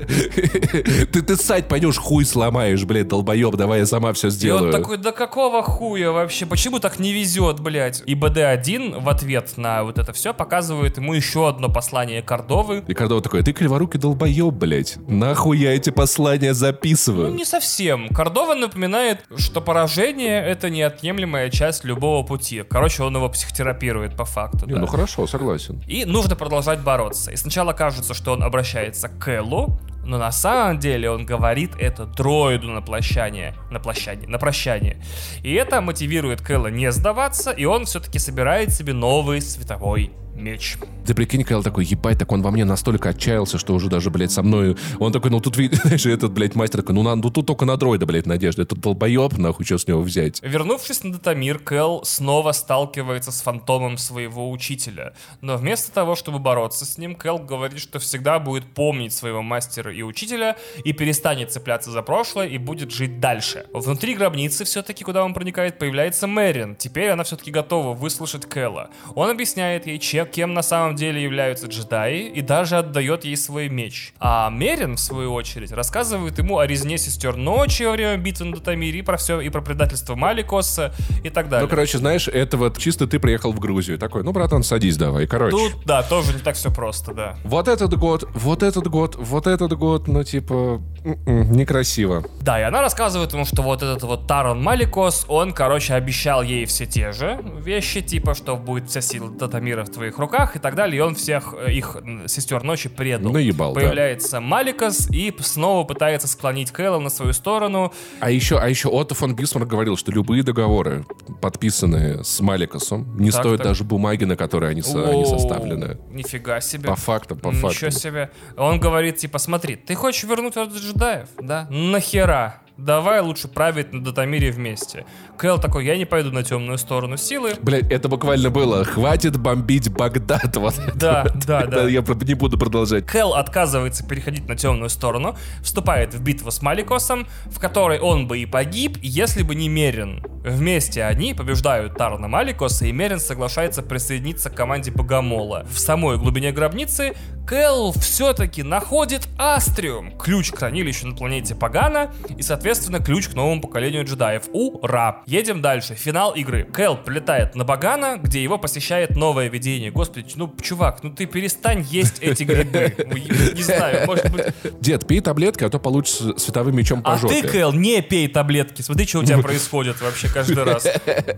[SPEAKER 1] ты, ты ссать пойдешь, хуй сломаешь, блядь, долбоеб, давай я сама все
[SPEAKER 2] И
[SPEAKER 1] сделаю.
[SPEAKER 2] он такой, да какого хуя вообще? Почему так не везет, блядь? И БД-1 в ответ на вот это все показывает ему еще одно послание Кордовы.
[SPEAKER 1] И Кордова такой, ты криворукий долбоеб, блядь. Нахуй я эти послания
[SPEAKER 2] Ну,
[SPEAKER 1] записываю?
[SPEAKER 2] не совсем. Кордова напоминает, что поражение — это неотъемлемая часть любого пути. Короче, он его психотерапирует по факту.
[SPEAKER 1] Не,
[SPEAKER 2] да.
[SPEAKER 1] ну хорошо, согласен.
[SPEAKER 2] И нужно продолжать бороться. И сначала кажется, что он обращается к Кэллу, но на самом деле он говорит это дроиду на прощание, на прощание, на прощание. И это мотивирует Кэлла не сдаваться, и он все-таки собирает себе новый световой меч.
[SPEAKER 1] Ты прикинь, Кайл такой, ебать, так он во мне настолько отчаялся, что уже даже, блядь, со мной... Он такой, ну тут, видишь, этот, блядь, мастер такой, ну, на, ну тут только на дроида, блядь, надежда. Этот долбоеб, нахуй, что с него взять?
[SPEAKER 2] Вернувшись на Датамир, Кэл снова сталкивается с фантомом своего учителя. Но вместо того, чтобы бороться с ним, Кэл говорит, что всегда будет помнить своего мастера и учителя и перестанет цепляться за прошлое и будет жить дальше. Внутри гробницы все-таки, куда он проникает, появляется Мэрин. Теперь она все-таки готова выслушать Кэла. Он объясняет ей, чем, кем на самом деле являются джедаи и даже отдает ей свой меч. А Мерин, в свою очередь, рассказывает ему о резне сестер ночи во время битвы на Датамире и про все, и про предательство Маликоса и так далее.
[SPEAKER 1] Ну, короче, знаешь, это вот чисто ты приехал в Грузию. Такой, ну, братан, садись давай. Короче.
[SPEAKER 2] Тут, да, тоже не так все просто, да.
[SPEAKER 1] Вот этот год, вот этот год, вот этот год, ну, типа, некрасиво.
[SPEAKER 2] Да, и она рассказывает ему, что вот этот вот Тарон Маликос, он, короче, обещал ей все те же вещи, типа, что будет вся сила Татамира в твоих руках и так далее, и он всех э, их сестер ночи предал.
[SPEAKER 1] Наебал, да.
[SPEAKER 2] Появляется Маликос и снова пытается склонить Кэлла на свою сторону.
[SPEAKER 1] А еще, а еще Отто фон Бисмарк говорил, что любые договоры, подписанные с Маликосом, не
[SPEAKER 2] Так,
[SPEAKER 1] стоят
[SPEAKER 2] так.
[SPEAKER 1] даже бумаги, на которые они, со- они составлены.
[SPEAKER 2] Нифига себе.
[SPEAKER 1] По фактам, по
[SPEAKER 2] Ничего
[SPEAKER 1] фактам.
[SPEAKER 2] себе. Он говорит, типа, смотри, ты хочешь вернуть от джедаев, да? Нахера? Давай лучше править на Датамире вместе. Кэл такой, я не пойду на темную сторону силы.
[SPEAKER 1] Блять, это буквально было. Хватит бомбить Багдад. Вот.
[SPEAKER 2] Да, да, да.
[SPEAKER 1] Я не буду продолжать.
[SPEAKER 2] Кэл отказывается переходить на темную сторону, вступает в битву с Маликосом, в которой он бы и погиб, если бы не Мерин. Вместе они побеждают Тарна Маликоса, и Мерин соглашается присоединиться к команде Богомола. В самой глубине гробницы Кэл все-таки находит Астриум, ключ к хранилищу на планете Пагана, и, соответственно, ключ к новому поколению джедаев. Ура! Едем дальше. Финал игры. Кэл прилетает на Багана, где его посещает новое видение. Господи, ну, чувак, ну ты перестань есть эти грибы. Ну, Не знаю, может быть...
[SPEAKER 1] Дед, пей таблетки, а то получится световым мечом по
[SPEAKER 2] А
[SPEAKER 1] жопе.
[SPEAKER 2] ты, Кэл, не пей таблетки. Смотри, что у тебя происходит вообще каждый раз.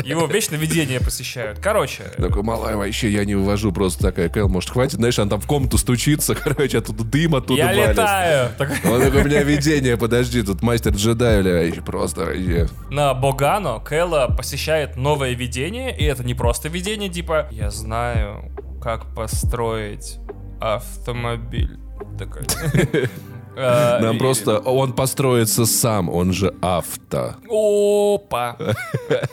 [SPEAKER 2] Его вечно видения посещают. Короче,
[SPEAKER 1] Такой, малая, вообще я не вывожу просто такая. Кэл, может, хватит? Знаешь, она там в комнату стучится, короче, оттуда дым оттуда
[SPEAKER 2] я лет Пролетаю! Так,
[SPEAKER 1] Он такой, у меня видение, подожди, тут мастер джедай, бля, просто.
[SPEAKER 2] На Богано Кэлла посещает новое видение, и это не просто видение, типа «Я знаю, как построить автомобиль». Такой. Э,
[SPEAKER 1] Нам просто, он построится сам, он же авто.
[SPEAKER 2] Опа!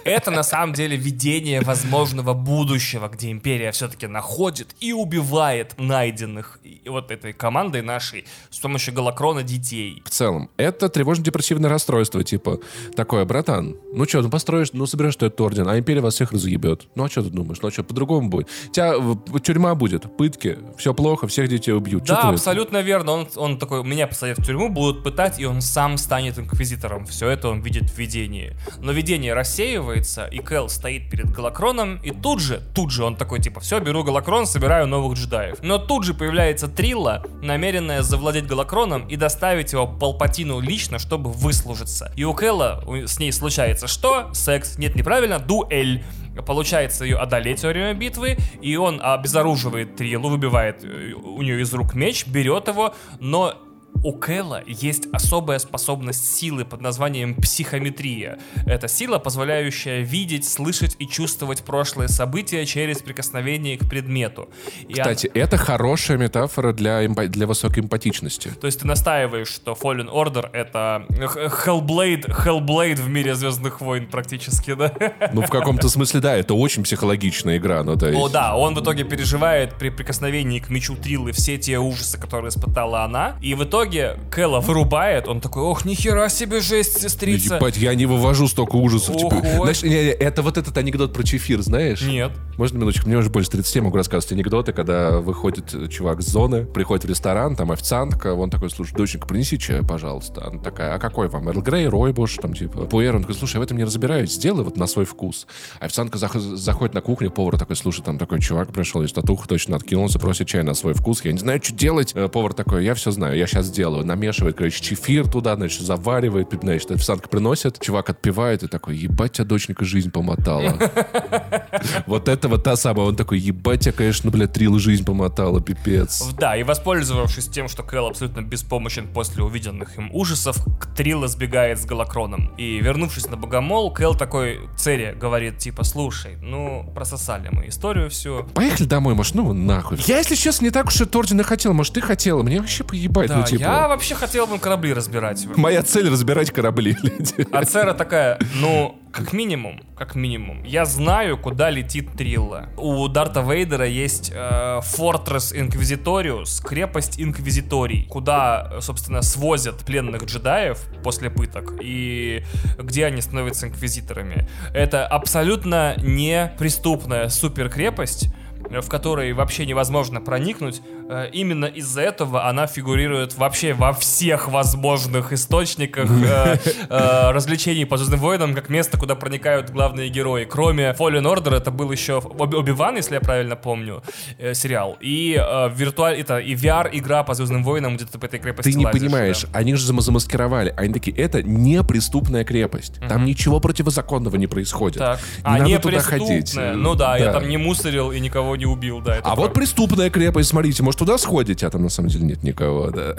[SPEAKER 2] Это на самом деле видение возможного будущего, где империя все-таки находит и убивает найденных вот этой командой нашей с помощью голокрона детей.
[SPEAKER 1] В целом, это тревожно-депрессивное расстройство, типа, такое, братан, ну что, ну построишь, ну соберешь ты этот орден, а империя вас всех разъебет. Ну а что ты думаешь? Ну а что, по-другому будет? У тебя тюрьма будет, пытки, все плохо, всех детей убьют.
[SPEAKER 2] Да, абсолютно верно. Он, он такой, меня посадят в тюрьму, будут пытать, и он сам станет инквизитором. Все это он видит в видении. Но видение рассеивается, и Кэл стоит перед Галакроном, и тут же, тут же он такой, типа, все, беру Галакрон, собираю новых джедаев. Но тут же появляется Трилла, намеренная завладеть Галакроном и доставить его Палпатину лично, чтобы выслужиться. И у Кэла у- с ней случается что? Секс. Нет, неправильно, дуэль. Получается ее одолеть во время битвы, и он обезоруживает Трилу, выбивает э, у нее из рук меч, берет его, но у Кэла есть особая способность силы под названием психометрия. Это сила, позволяющая видеть, слышать и чувствовать прошлые события через прикосновение к предмету. И
[SPEAKER 1] Кстати, это хорошая метафора для, эмпа- для высокой эмпатичности.
[SPEAKER 2] то есть ты настаиваешь, что Fallen Order это Hellblade, Hellblade в мире Звездных войн практически, да?
[SPEAKER 1] Ну, в каком-то смысле, да, это очень психологичная игра, ну, то есть...
[SPEAKER 2] О, да, он в итоге переживает при прикосновении к мечу Триллы все те ужасы, которые испытала она. И в итоге Кэлла вырубает, он такой, ох, нихера себе жесть, сестрица.
[SPEAKER 1] Ебать, я не вывожу столько ужасов. Типа, знаешь, не, не, это вот этот анекдот про чефир, знаешь?
[SPEAKER 2] Нет.
[SPEAKER 1] Можно минуточку? Мне уже больше 30 могу рассказывать анекдоты, когда выходит чувак с зоны, приходит в ресторан, там официантка, он такой, слушай, доченька, принеси чай, пожалуйста. Она такая, а какой вам? Эрл Грей, Ройбуш, там типа, Пуэр. Он такой, слушай, я в этом не разбираюсь, сделай вот на свой вкус. Официантка зах- заходит на кухню, повар такой, слушай, там такой чувак пришел, из татуху точно откинулся, просит чай на свой вкус, я не знаю, что делать. Э, Повар такой, я все знаю, я сейчас сделаю. Намешивает, короче, чефир туда, значит, заваривает, значит, официантка приносит, чувак отпивает и такой, ебать, тебя доченька жизнь помотала. Вот это вот та самая, он такой, ебать, тебя, конечно, блядь, трил жизнь помотала, пипец.
[SPEAKER 2] Да, и воспользовавшись тем, что Кэл абсолютно беспомощен после увиденных им ужасов, Трилла сбегает с Галакроном. И вернувшись на Богомол, Кэл такой Цере говорит, типа, слушай, ну, прососали мы историю всю.
[SPEAKER 1] Поехали домой, может, ну нахуй. Я, если честно, не так уж и ордена хотел, может, ты хотела, мне вообще поебать,
[SPEAKER 2] Да,
[SPEAKER 1] ну, типа...
[SPEAKER 2] я вообще хотел бы корабли разбирать.
[SPEAKER 1] Моя цель разбирать корабли.
[SPEAKER 2] А Цера такая, ну, как минимум, как минимум, я знаю, куда летит Трилла. У Дарта Вейдера есть э, Fortress Inquisitorius, крепость Инквизиторий, куда, собственно, свозят пленных джедаев после пыток и где они становятся инквизиторами. Это абсолютно неприступная суперкрепость, в которой вообще невозможно проникнуть. Э, Именно из-за этого она фигурирует вообще во всех возможных источниках э, э, развлечений по Звездным войнам, как место, куда проникают главные герои. Кроме Fallen Order, это был еще Оби- Оби-Ван, если я правильно помню, э, сериал. И э, виртуаль... это и VR-игра по Звездным войнам, где ты по этой крепости
[SPEAKER 1] Ты не
[SPEAKER 2] лазишь,
[SPEAKER 1] понимаешь,
[SPEAKER 2] да.
[SPEAKER 1] они же зам- замаскировали. Они такие, это неприступная крепость. Там ничего противозаконного не происходит.
[SPEAKER 2] Так.
[SPEAKER 1] Не
[SPEAKER 2] а
[SPEAKER 1] надо
[SPEAKER 2] не
[SPEAKER 1] туда ходить.
[SPEAKER 2] Ну да, я там не мусорил и никого не убил, да.
[SPEAKER 1] А вот преступная крепость, смотрите, может туда сходить, а там на самом деле нет никого, да.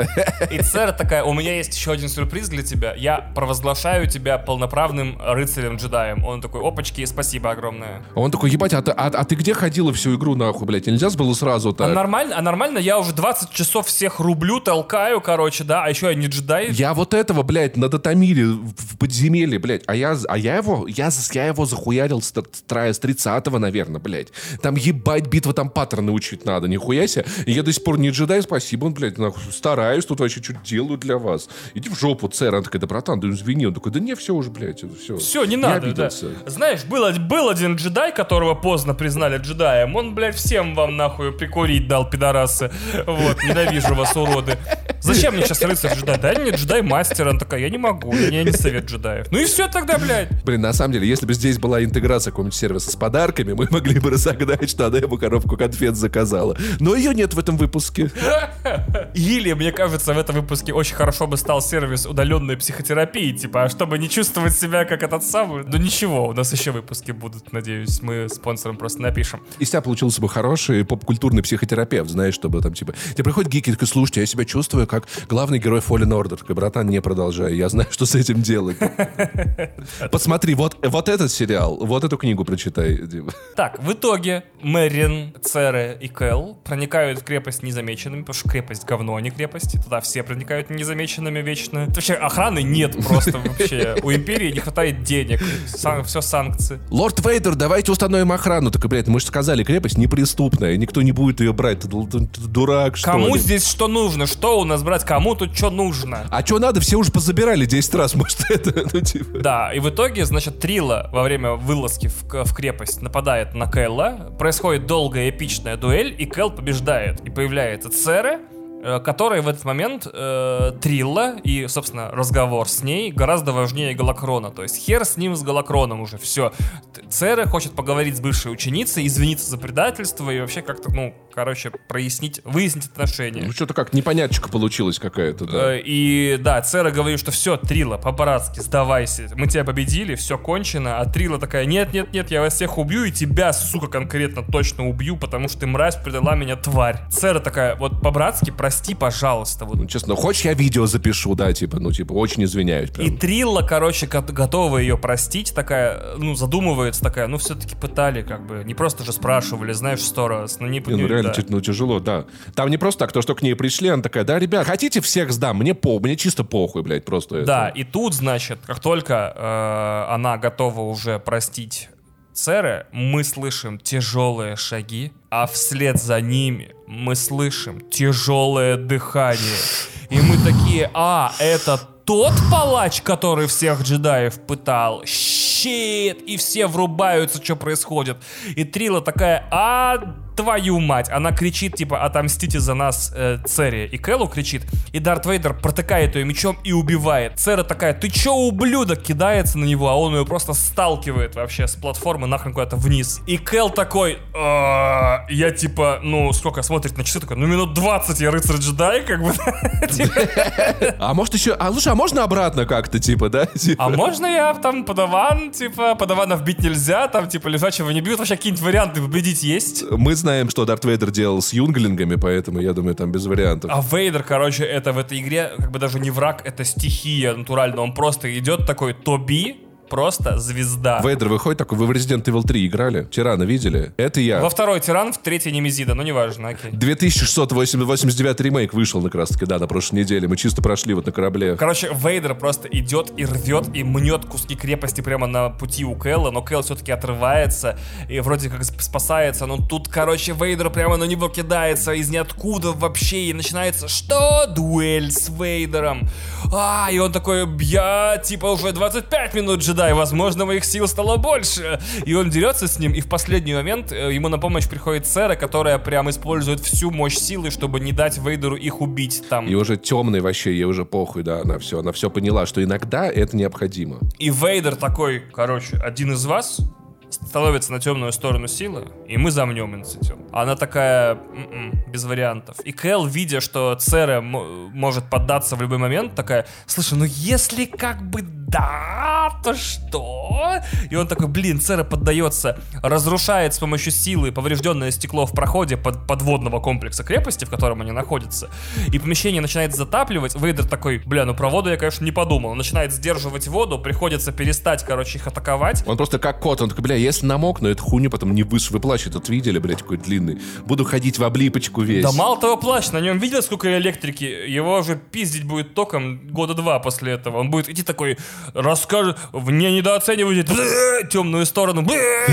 [SPEAKER 2] И Цера такая, у меня есть еще один сюрприз для тебя. Я провозглашаю тебя полноправным рыцарем-джедаем. Он такой, опачки, спасибо огромное.
[SPEAKER 1] А он такой, ебать, а ты, а, а ты где ходила всю игру, нахуй, блядь? Нельзя было сразу
[SPEAKER 2] А
[SPEAKER 1] так?
[SPEAKER 2] нормально, а нормально, я уже 20 часов всех рублю, толкаю, короче, да, а еще я не джедай.
[SPEAKER 1] Я вот этого, блядь, на Датамире в подземелье, блядь, а я, а я его, я, я его захуярил с, с 30-го, наверное, блядь. Там ебать битва, там паттерны учить надо, нихуя себе. И я до сих пор не джедай, спасибо, он, блядь, нахуй, стараюсь, тут вообще что-то делаю для вас. Иди в жопу, цер. Она такая, да, братан, да извини. Он такой, да не, все уже, блядь, это все.
[SPEAKER 2] Все, не надо, да. Знаешь, был, был один джедай, которого поздно признали джедаем. Он, блядь, всем вам нахуй прикурить дал, пидорасы. Вот, ненавижу вас, уроды. Зачем мне сейчас рыцарь джедай? Дай мне джедай-мастер. Он такая, я не могу, я не совет джедаев. Ну и все тогда, блядь.
[SPEAKER 1] Блин, на самом деле, если бы здесь была интеграция какого-нибудь сервиса с подарками, мы могли бы разогнать, что она ему коробку конфет заказала. Но ее нет в этом выпуске.
[SPEAKER 2] Или, мне кажется, в этом выпуске очень хорошо бы стал сервис удаленной психотерапии, типа, а чтобы не чувствовать себя как этот самый. Ну ничего, у нас еще выпуски будут, надеюсь, мы спонсорам просто напишем.
[SPEAKER 1] Из тебя получился бы хороший поп-культурный психотерапевт, знаешь, чтобы там, типа, тебе приходит гики, такой, слушайте, я себя чувствую как главный герой Fallen Order. Братан, не продолжай, я знаю, что с этим делать. Посмотри, вот, вот этот сериал, вот эту книгу прочитай, Дима.
[SPEAKER 2] Так, в итоге Мэрин, Цере и Кэл проникают в крепость незамеченными, потому что крепость говно, а не крепость. Туда все проникают незамеченными вечно. Вообще охраны нет просто вообще. У Империи не хватает денег. Сан- все санкции.
[SPEAKER 1] Лорд Вейдер, давайте установим охрану. Так, блядь, мы же сказали, крепость неприступная, никто не будет ее брать. Ты, ты- ты дурак, что
[SPEAKER 2] Кому
[SPEAKER 1] ли?
[SPEAKER 2] здесь что нужно? Что у нас брать? Кому тут что нужно?
[SPEAKER 1] А что надо, все уже позабирали 10 раз, может, это, ну, типа...
[SPEAKER 2] Да, и в итоге, значит, Трила во время вылазки в, в крепость нападает на Кэлла, происходит долгая эпичная дуэль, и Кэл побеждает. И появляется Цере, э, которая в этот момент э, Трилла и, собственно, разговор с ней гораздо важнее Галакрона. То есть хер с ним, с Галакроном уже, все. Цере хочет поговорить с бывшей ученицей, извиниться за предательство и вообще как-то, ну, короче, прояснить, выяснить отношения.
[SPEAKER 1] Ну, что-то как непонятчика получилась какая-то, да.
[SPEAKER 2] Э, И да, Цера говорит, что все, Трила, по-братски, сдавайся. Мы тебя победили, все кончено. А Трила такая, нет-нет-нет, я вас всех убью и тебя, сука, конкретно точно убью, потому что ты, мразь, предала меня, тварь. Цера такая, вот по-братски, прости, пожалуйста. Вот.
[SPEAKER 1] Ну, честно, хочешь, я видео запишу, да, типа, ну, типа, очень извиняюсь. прям.
[SPEAKER 2] И Трилла, короче, го- готова ее простить, такая, ну, задумывается такая, ну, все-таки пытали, как бы, не просто же спрашивали, знаешь, сто раз, ну, не,
[SPEAKER 1] Не, ну реально
[SPEAKER 2] да.
[SPEAKER 1] ну, тяжело, да. Там не просто так, то, что к ней пришли, она такая, да, ребят, хотите всех сдам? Мне по, мне чисто похуй, блядь, просто. это».
[SPEAKER 2] Да, и тут, значит, как только э, она готова уже простить Цере, мы слышим тяжелые шаги, а вслед за ними мы слышим тяжелое дыхание. И мы такие, а, это тот палач, который всех джедаев пытал? Щит! И все врубаются, что происходит. И Трила такая, а твою мать. Она кричит, типа, отомстите за нас э, Цере. И Кэллу кричит. И Дарт Вейдер протыкает ее мечом и убивает. Цера такая, ты чё, ублюдок? Кидается на него, а он ее просто сталкивает вообще с платформы нахрен куда-то вниз. И Кэл такой, «А, я типа, ну, сколько смотрит на часы, такой, ну, минут 20 я рыцарь-джедай, как бы.
[SPEAKER 1] А может еще, а лучше, а можно обратно как-то, типа, да? Типа.
[SPEAKER 2] А можно я там подаван, типа, подаванов бить нельзя, там, типа, лежачего не бьют, вообще какие-нибудь варианты победить есть?
[SPEAKER 1] Мы знаем, что Дарт Вейдер делал с юнглингами, поэтому я думаю, там без вариантов.
[SPEAKER 2] А Вейдер, короче, это в этой игре как бы даже не враг, это стихия натурально. Он просто идет такой Тоби, просто звезда.
[SPEAKER 1] Вейдер выходит такой, вы в Resident Evil 3 играли? Тирана видели? Это я.
[SPEAKER 2] Во второй тиран, в третий Немезида, ну неважно, окей.
[SPEAKER 1] 2689 ремейк вышел как раз таки, да, на прошлой неделе. Мы чисто прошли вот на корабле.
[SPEAKER 2] Короче, Вейдер просто идет и рвет, и мнет куски крепости прямо на пути у Кэлла, но Кэл все-таки отрывается и вроде как сп- спасается, но тут, короче, Вейдер прямо на него кидается из ниоткуда вообще, и начинается, что? Дуэль с Вейдером. А, и он такой, я, типа, уже 25 минут джедай, возможно, моих сил стало больше. И он дерется с ним, и в последний момент э, ему на помощь приходит Сера, которая прям использует всю мощь силы, чтобы не дать Вейдеру их убить там.
[SPEAKER 1] И уже темный вообще, ей уже похуй, да, она все, она все поняла, что иногда это необходимо.
[SPEAKER 2] И Вейдер такой, короче, один из вас становится на темную сторону силы, и мы замнем инцидент. Она такая, «М-м, без вариантов. И Кэл, видя, что Цера может поддаться в любой момент, такая, слушай, ну если как бы да, то что? И он такой, блин, Цера поддается, разрушает с помощью силы поврежденное стекло в проходе под подводного комплекса крепости, в котором они находятся, и помещение начинает затапливать. Вейдер такой, бля, ну про воду я, конечно, не подумал. Он начинает сдерживать воду, приходится перестать, короче, их атаковать.
[SPEAKER 1] Он просто как кот, он такой, бля, если намокну, эту хуйню потом не вышь выплачет. Тут видели, блядь, какой длинный. Буду ходить в облипочку весь.
[SPEAKER 2] Да мало того плащ, на нем видел, сколько электрики? Его уже пиздить будет током года два после этого. Он будет идти такой, расскажет, не недооценивайте бля, темную сторону. бля».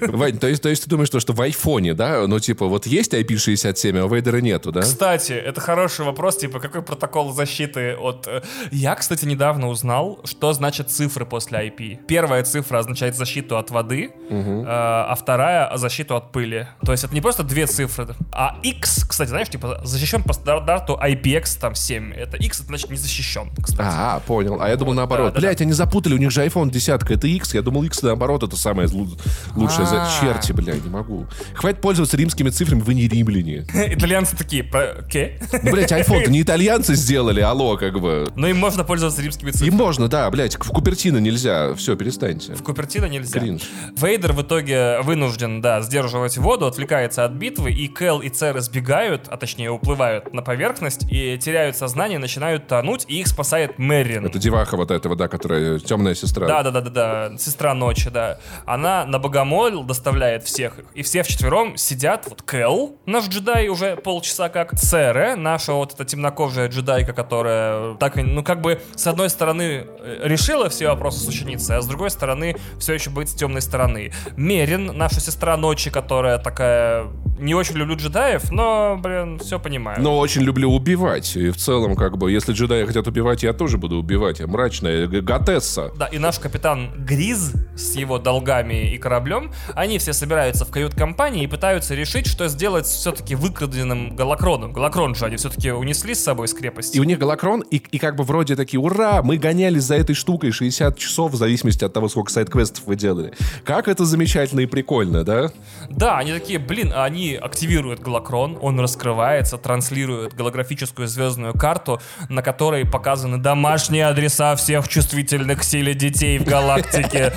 [SPEAKER 1] Вань, то есть, то есть ты думаешь, что, что в айфоне, да, ну типа вот есть IP67, а у Вейдера нету, да?
[SPEAKER 2] Кстати, это хороший вопрос, типа, какой протокол защиты от... э, Я, кстати, недавно узнал, что значит цифры после IP. Первая цифра означает защиту от воды, э, а вторая — защиту от пыли. То есть это не просто две цифры. А X, кстати, знаешь, типа, защищен по стандарту IPX там 7. Это X, это значит не защищен, кстати.
[SPEAKER 1] А, понял. А я думал наоборот.
[SPEAKER 2] Да, да,
[SPEAKER 1] Блять, они запутали, у них же iPhone десятка, это X. Я думал, X наоборот, это самое лу- лучшее. За
[SPEAKER 2] А.
[SPEAKER 1] черти, бля, не могу. Хватит пользоваться римскими цифрами, вы не римляне.
[SPEAKER 2] Итальянцы такие, «Про- окей.
[SPEAKER 1] Ну, блять, iPhone-то не итальянцы сделали, алло, как бы.
[SPEAKER 2] Но им можно пользоваться римскими
[SPEAKER 1] Им
[SPEAKER 2] цифрами.
[SPEAKER 1] можно, да, блять, в Купертино нельзя. Все, перестаньте.
[SPEAKER 2] В Купертино нельзя.
[SPEAKER 1] Кринж.
[SPEAKER 2] Вейдер в итоге вынужден, да, сдерживать воду, отвлекается от битвы, и Кэл и Цер сбегают, а точнее уплывают на поверхность, и теряют сознание, начинают тонуть, и их спасает Мэрин.
[SPEAKER 1] Это деваха вот этого, да, которая темная сестра.
[SPEAKER 2] Да, да, да, да, да. Сестра ночи, да. Она на богомол доставляет всех. И все вчетвером сидят. Вот Кэл, наш джедай, уже полчаса как. Цере, наша вот эта темнокожая джедайка, которая так, ну, как бы, с одной стороны, э, решила все вопросы с ученицей, а с другой стороны, все еще быть с темной стороны. Мерин, наша сестра ночи, которая такая... Не очень люблю джедаев, но, блин, все понимаю.
[SPEAKER 1] Но очень люблю убивать. И в целом, как бы, если джедаи хотят убивать, я тоже буду убивать. Я мрачная готесса.
[SPEAKER 2] Да, и наш капитан Гриз с его долгами и кораблем, они все собираются в кают-компании и пытаются решить, что сделать с все-таки выкраденным Галакроном. Галакрон же они все-таки унесли с собой с крепости.
[SPEAKER 1] И у них голокрон, и, и как бы вроде такие, ура, мы гонялись за этой штукой 60 часов, в зависимости от того, сколько сайт-квестов вы делали. Как это замечательно и прикольно, да?
[SPEAKER 2] Да, они такие, блин, они активируют Галакрон, он раскрывается, транслирует голографическую звездную карту, на которой показаны домашние адреса всех чувствительных к силе детей в галактике.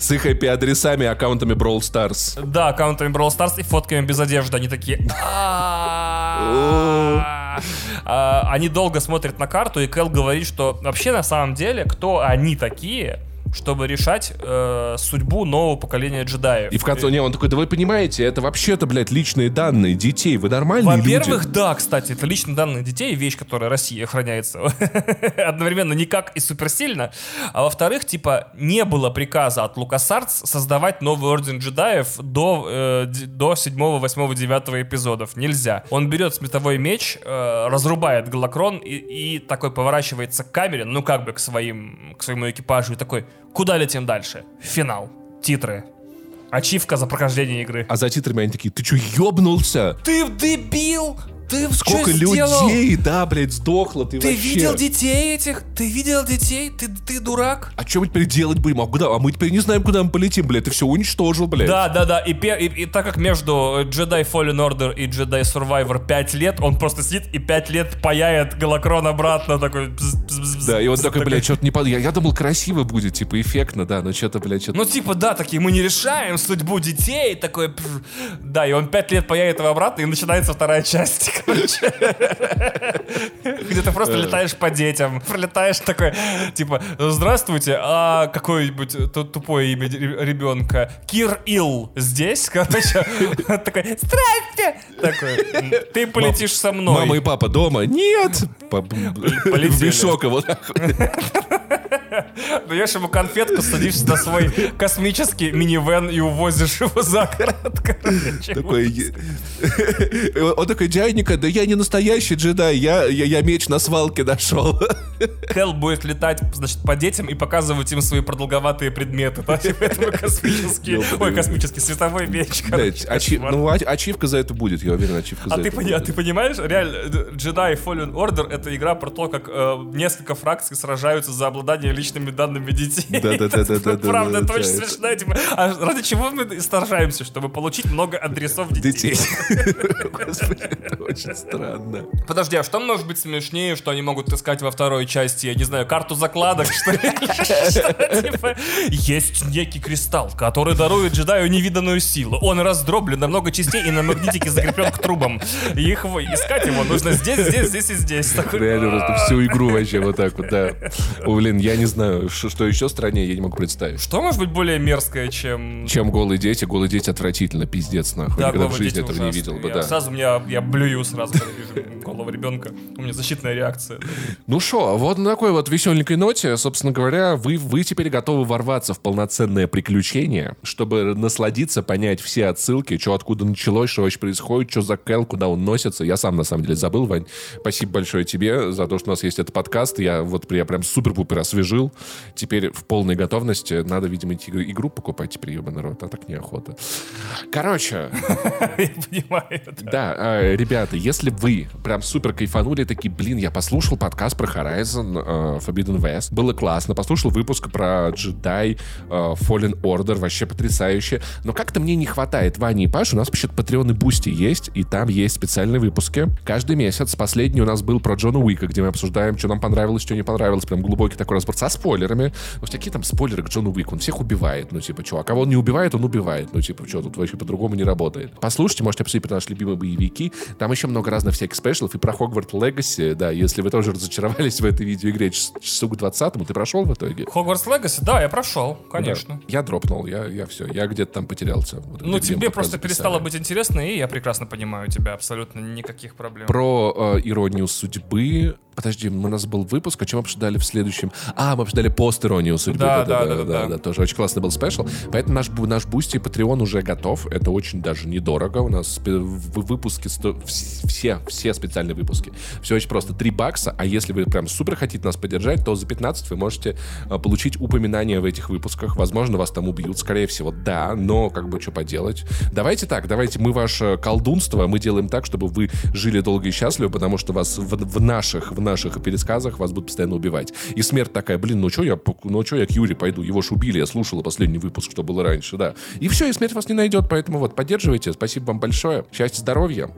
[SPEAKER 1] С их IP-адресами, аккаунтами Brawl Stars.
[SPEAKER 2] Да, аккаунтами Brawl Stars и фотками без одежды. Они такие... А, Они долго смотрят на карту, и Кэл говорит, что вообще на самом деле, кто они такие, чтобы решать э, судьбу нового поколения джедаев.
[SPEAKER 1] И в конце, не, он такой, да вы понимаете, это вообще-то, блядь, личные данные детей, вы нормальные
[SPEAKER 2] Во-первых, да, кстати, это личные данные детей, вещь, которая России охраняется одновременно никак и суперсильно. А во-вторых, типа, не было приказа от Лукасартс создавать новый Орден джедаев до, э, до 7, 8, 9 эпизодов. Нельзя. Он берет сметовой меч, э, разрубает Галакрон и, и такой поворачивается к камере, ну как бы к, своим, к своему экипажу и такой, куда летим дальше? Финал. Титры. Ачивка за прохождение игры.
[SPEAKER 1] А за титрами они такие, ты чё, ёбнулся?
[SPEAKER 2] Ты дебил! Ты
[SPEAKER 1] Сколько
[SPEAKER 2] чё сделал?
[SPEAKER 1] людей, да, блядь, сдохло, ты,
[SPEAKER 2] Ты
[SPEAKER 1] вообще.
[SPEAKER 2] видел детей этих? Ты видел детей? Ты, ты дурак?
[SPEAKER 1] А что мы теперь делать будем? А, куда? а мы теперь не знаем, куда мы полетим, блядь. Ты все уничтожил, блядь.
[SPEAKER 2] Да, да, да. И, и, и так как между э, Jedi Fallen Order и Jedi Survivor 5 лет, он просто сидит и 5 лет паяет Галакрон обратно такой. бз- бз- бз- бз-
[SPEAKER 1] Да, и он такой, блядь, что-то не под... Я, я думал, красиво будет, типа, эффектно, да, но что-то, блядь, что-то...
[SPEAKER 2] Ну, типа, да, такие, мы не решаем судьбу детей, такой, пф. да, и он пять лет паяет его обратно, и начинается вторая часть, короче. Где ты просто летаешь по детям, пролетаешь такой, типа, здравствуйте, а какое-нибудь ту- тупое имя ре- ребенка? Кир Ил здесь, короче, такой, здрасте, такой, «М, ты полетишь со мной.
[SPEAKER 1] Мама и папа дома? Нет! В мешок его.
[SPEAKER 2] Даешь ему конфетку, садишься на свой космический минивэн и увозишь его за город.
[SPEAKER 1] Такой... Он такой, дяденька, да я не настоящий джедай, я, я, я меч на свалке нашел.
[SPEAKER 2] Кэл будет летать, значит, по детям и показывать им свои продолговатые предметы. Да? Типа космический, ой, космический световой меч. Короче,
[SPEAKER 1] ачи- ну, ач- ачивка за это будет, я уверен, ачивка
[SPEAKER 2] А
[SPEAKER 1] за
[SPEAKER 2] ты,
[SPEAKER 1] это
[SPEAKER 2] пони- а ты понимаешь, реально, Jedi Fallen Order это игра про то, как э, несколько фракций сражаются за обладание личными данными детей.
[SPEAKER 1] Да-да-да-да-да-да-да,
[SPEAKER 2] Правда, это очень смешно. Типа, а ради чего мы сражаемся? Чтобы получить много адресов детей.
[SPEAKER 1] Господи, это очень странно.
[SPEAKER 2] Подожди, а что может быть смешнее, что они могут искать во второй части? Я не знаю, карту закладок, что типа, Есть некий кристалл, который дарует джедаю невиданную силу. Он раздроблен на много частей и на магнитике закреплен к трубам. Их искать его нужно здесь, здесь, здесь и здесь.
[SPEAKER 1] Реально просто всю игру вообще вот так вот, да. Блин, я не знаю, что, что еще страннее, я не могу представить.
[SPEAKER 2] Что может быть более мерзкое, чем...
[SPEAKER 1] Чем голые дети, голые дети отвратительно, пиздец, нахуй.
[SPEAKER 2] Да,
[SPEAKER 1] Никогда в жизни этого не
[SPEAKER 2] ужасные.
[SPEAKER 1] видел бы,
[SPEAKER 2] Я
[SPEAKER 1] да.
[SPEAKER 2] Сразу меня, я блюю сразу, когда вижу голову ребенка. У меня защитная реакция.
[SPEAKER 1] Ну что, вот на такой вот веселенькой ноте, собственно говоря, вы, вы теперь готовы ворваться в полноценное приключение, чтобы насладиться, понять все отсылки, что откуда началось, что вообще происходит, что за Кэл, куда он носится. Я сам, на самом деле, забыл, Вань. Спасибо большое тебе за то, что у нас есть этот подкаст. Я вот я прям супер-пупер освежен отложил. Теперь в полной готовности. Надо, видимо, идти игру покупать теперь, ебаный народ, а так неохота. Короче.
[SPEAKER 2] Я понимаю.
[SPEAKER 1] Да, э, ребята, если вы прям супер кайфанули, такие, блин, я послушал подкаст про Horizon э, Forbidden West, было классно, послушал выпуск про Jedi э, Fallen Order, вообще потрясающе, но как-то мне не хватает Вани и Паши, у нас вообще Patreon и Бусти есть, и там есть специальные выпуски. Каждый месяц, последний у нас был про Джона Уика, где мы обсуждаем, что нам понравилось, что не понравилось, прям глубокий такой разбор со спойлерами. Ну, всякие там спойлеры к Джону Уику, он всех убивает, ну, типа, что, а кого он не убивает, он убивает, ну, типа, что, тут вообще по-другому не работает. Послушайте, можете обсудить про наши любимые боевики, там еще много разных всяких спешлов, и про Хогварт Легаси, да, если вы тоже разочаровались в этой видеоигре часу к 20 ты прошел в итоге?
[SPEAKER 2] Хогвартс Легаси, да, я прошел, конечно. Да.
[SPEAKER 1] Я дропнул, я, я все, я где-то там потерялся. Вот
[SPEAKER 2] ну, тебе просто перестало быть интересно, и я прекрасно понимаю тебя, абсолютно никаких проблем.
[SPEAKER 1] Про э, иронию судьбы Подожди, у нас был выпуск, о чем обсуждали в следующем. А, мы обсуждали пост иронию судьбы.
[SPEAKER 2] Да да да, да, да,
[SPEAKER 1] да, Тоже очень классный был спешл. Поэтому наш, наш Бусти и Patreon уже готов. Это очень даже недорого. У нас в выпуске сто... все, все специальные выпуски. Все очень просто. 3 бакса, а если вы прям супер хотите нас поддержать, то за 15 вы можете а, получить упоминание в этих выпусках. Возможно, вас там убьют, скорее всего, да, но как бы что поделать. Давайте так, давайте мы ваше колдунство, мы делаем так, чтобы вы жили долго и счастливо, потому что вас в, в наших, в наших пересказах вас будут постоянно убивать. И смерть такая, блин, ну что я, ну что я к Юре пойду, его ж убили, я слушала последний выпуск, что было раньше, да. И все, и смерть вас не найдет, поэтому вот, поддерживайте, спасибо вам большое, счастья, здоровья,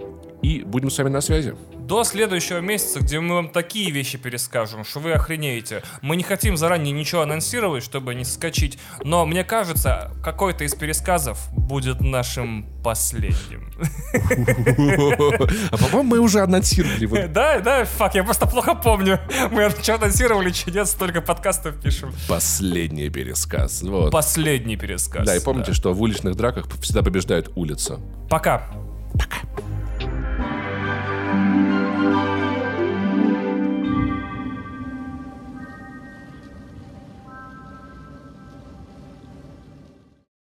[SPEAKER 1] и будем с вами на связи.
[SPEAKER 2] До следующего месяца, где мы вам такие вещи перескажем, что вы охренеете. Мы не хотим заранее ничего анонсировать, чтобы не скачить, но мне кажется, какой-то из пересказов будет нашим последним.
[SPEAKER 1] А по-моему, мы уже анонсировали.
[SPEAKER 2] Да, да, фак, я просто плохо помню. Мы что анонсировали, что нет, столько подкастов пишем.
[SPEAKER 1] Последний пересказ.
[SPEAKER 2] Последний пересказ.
[SPEAKER 1] Да, и помните, что в уличных драках всегда побеждает улица.
[SPEAKER 2] Пока.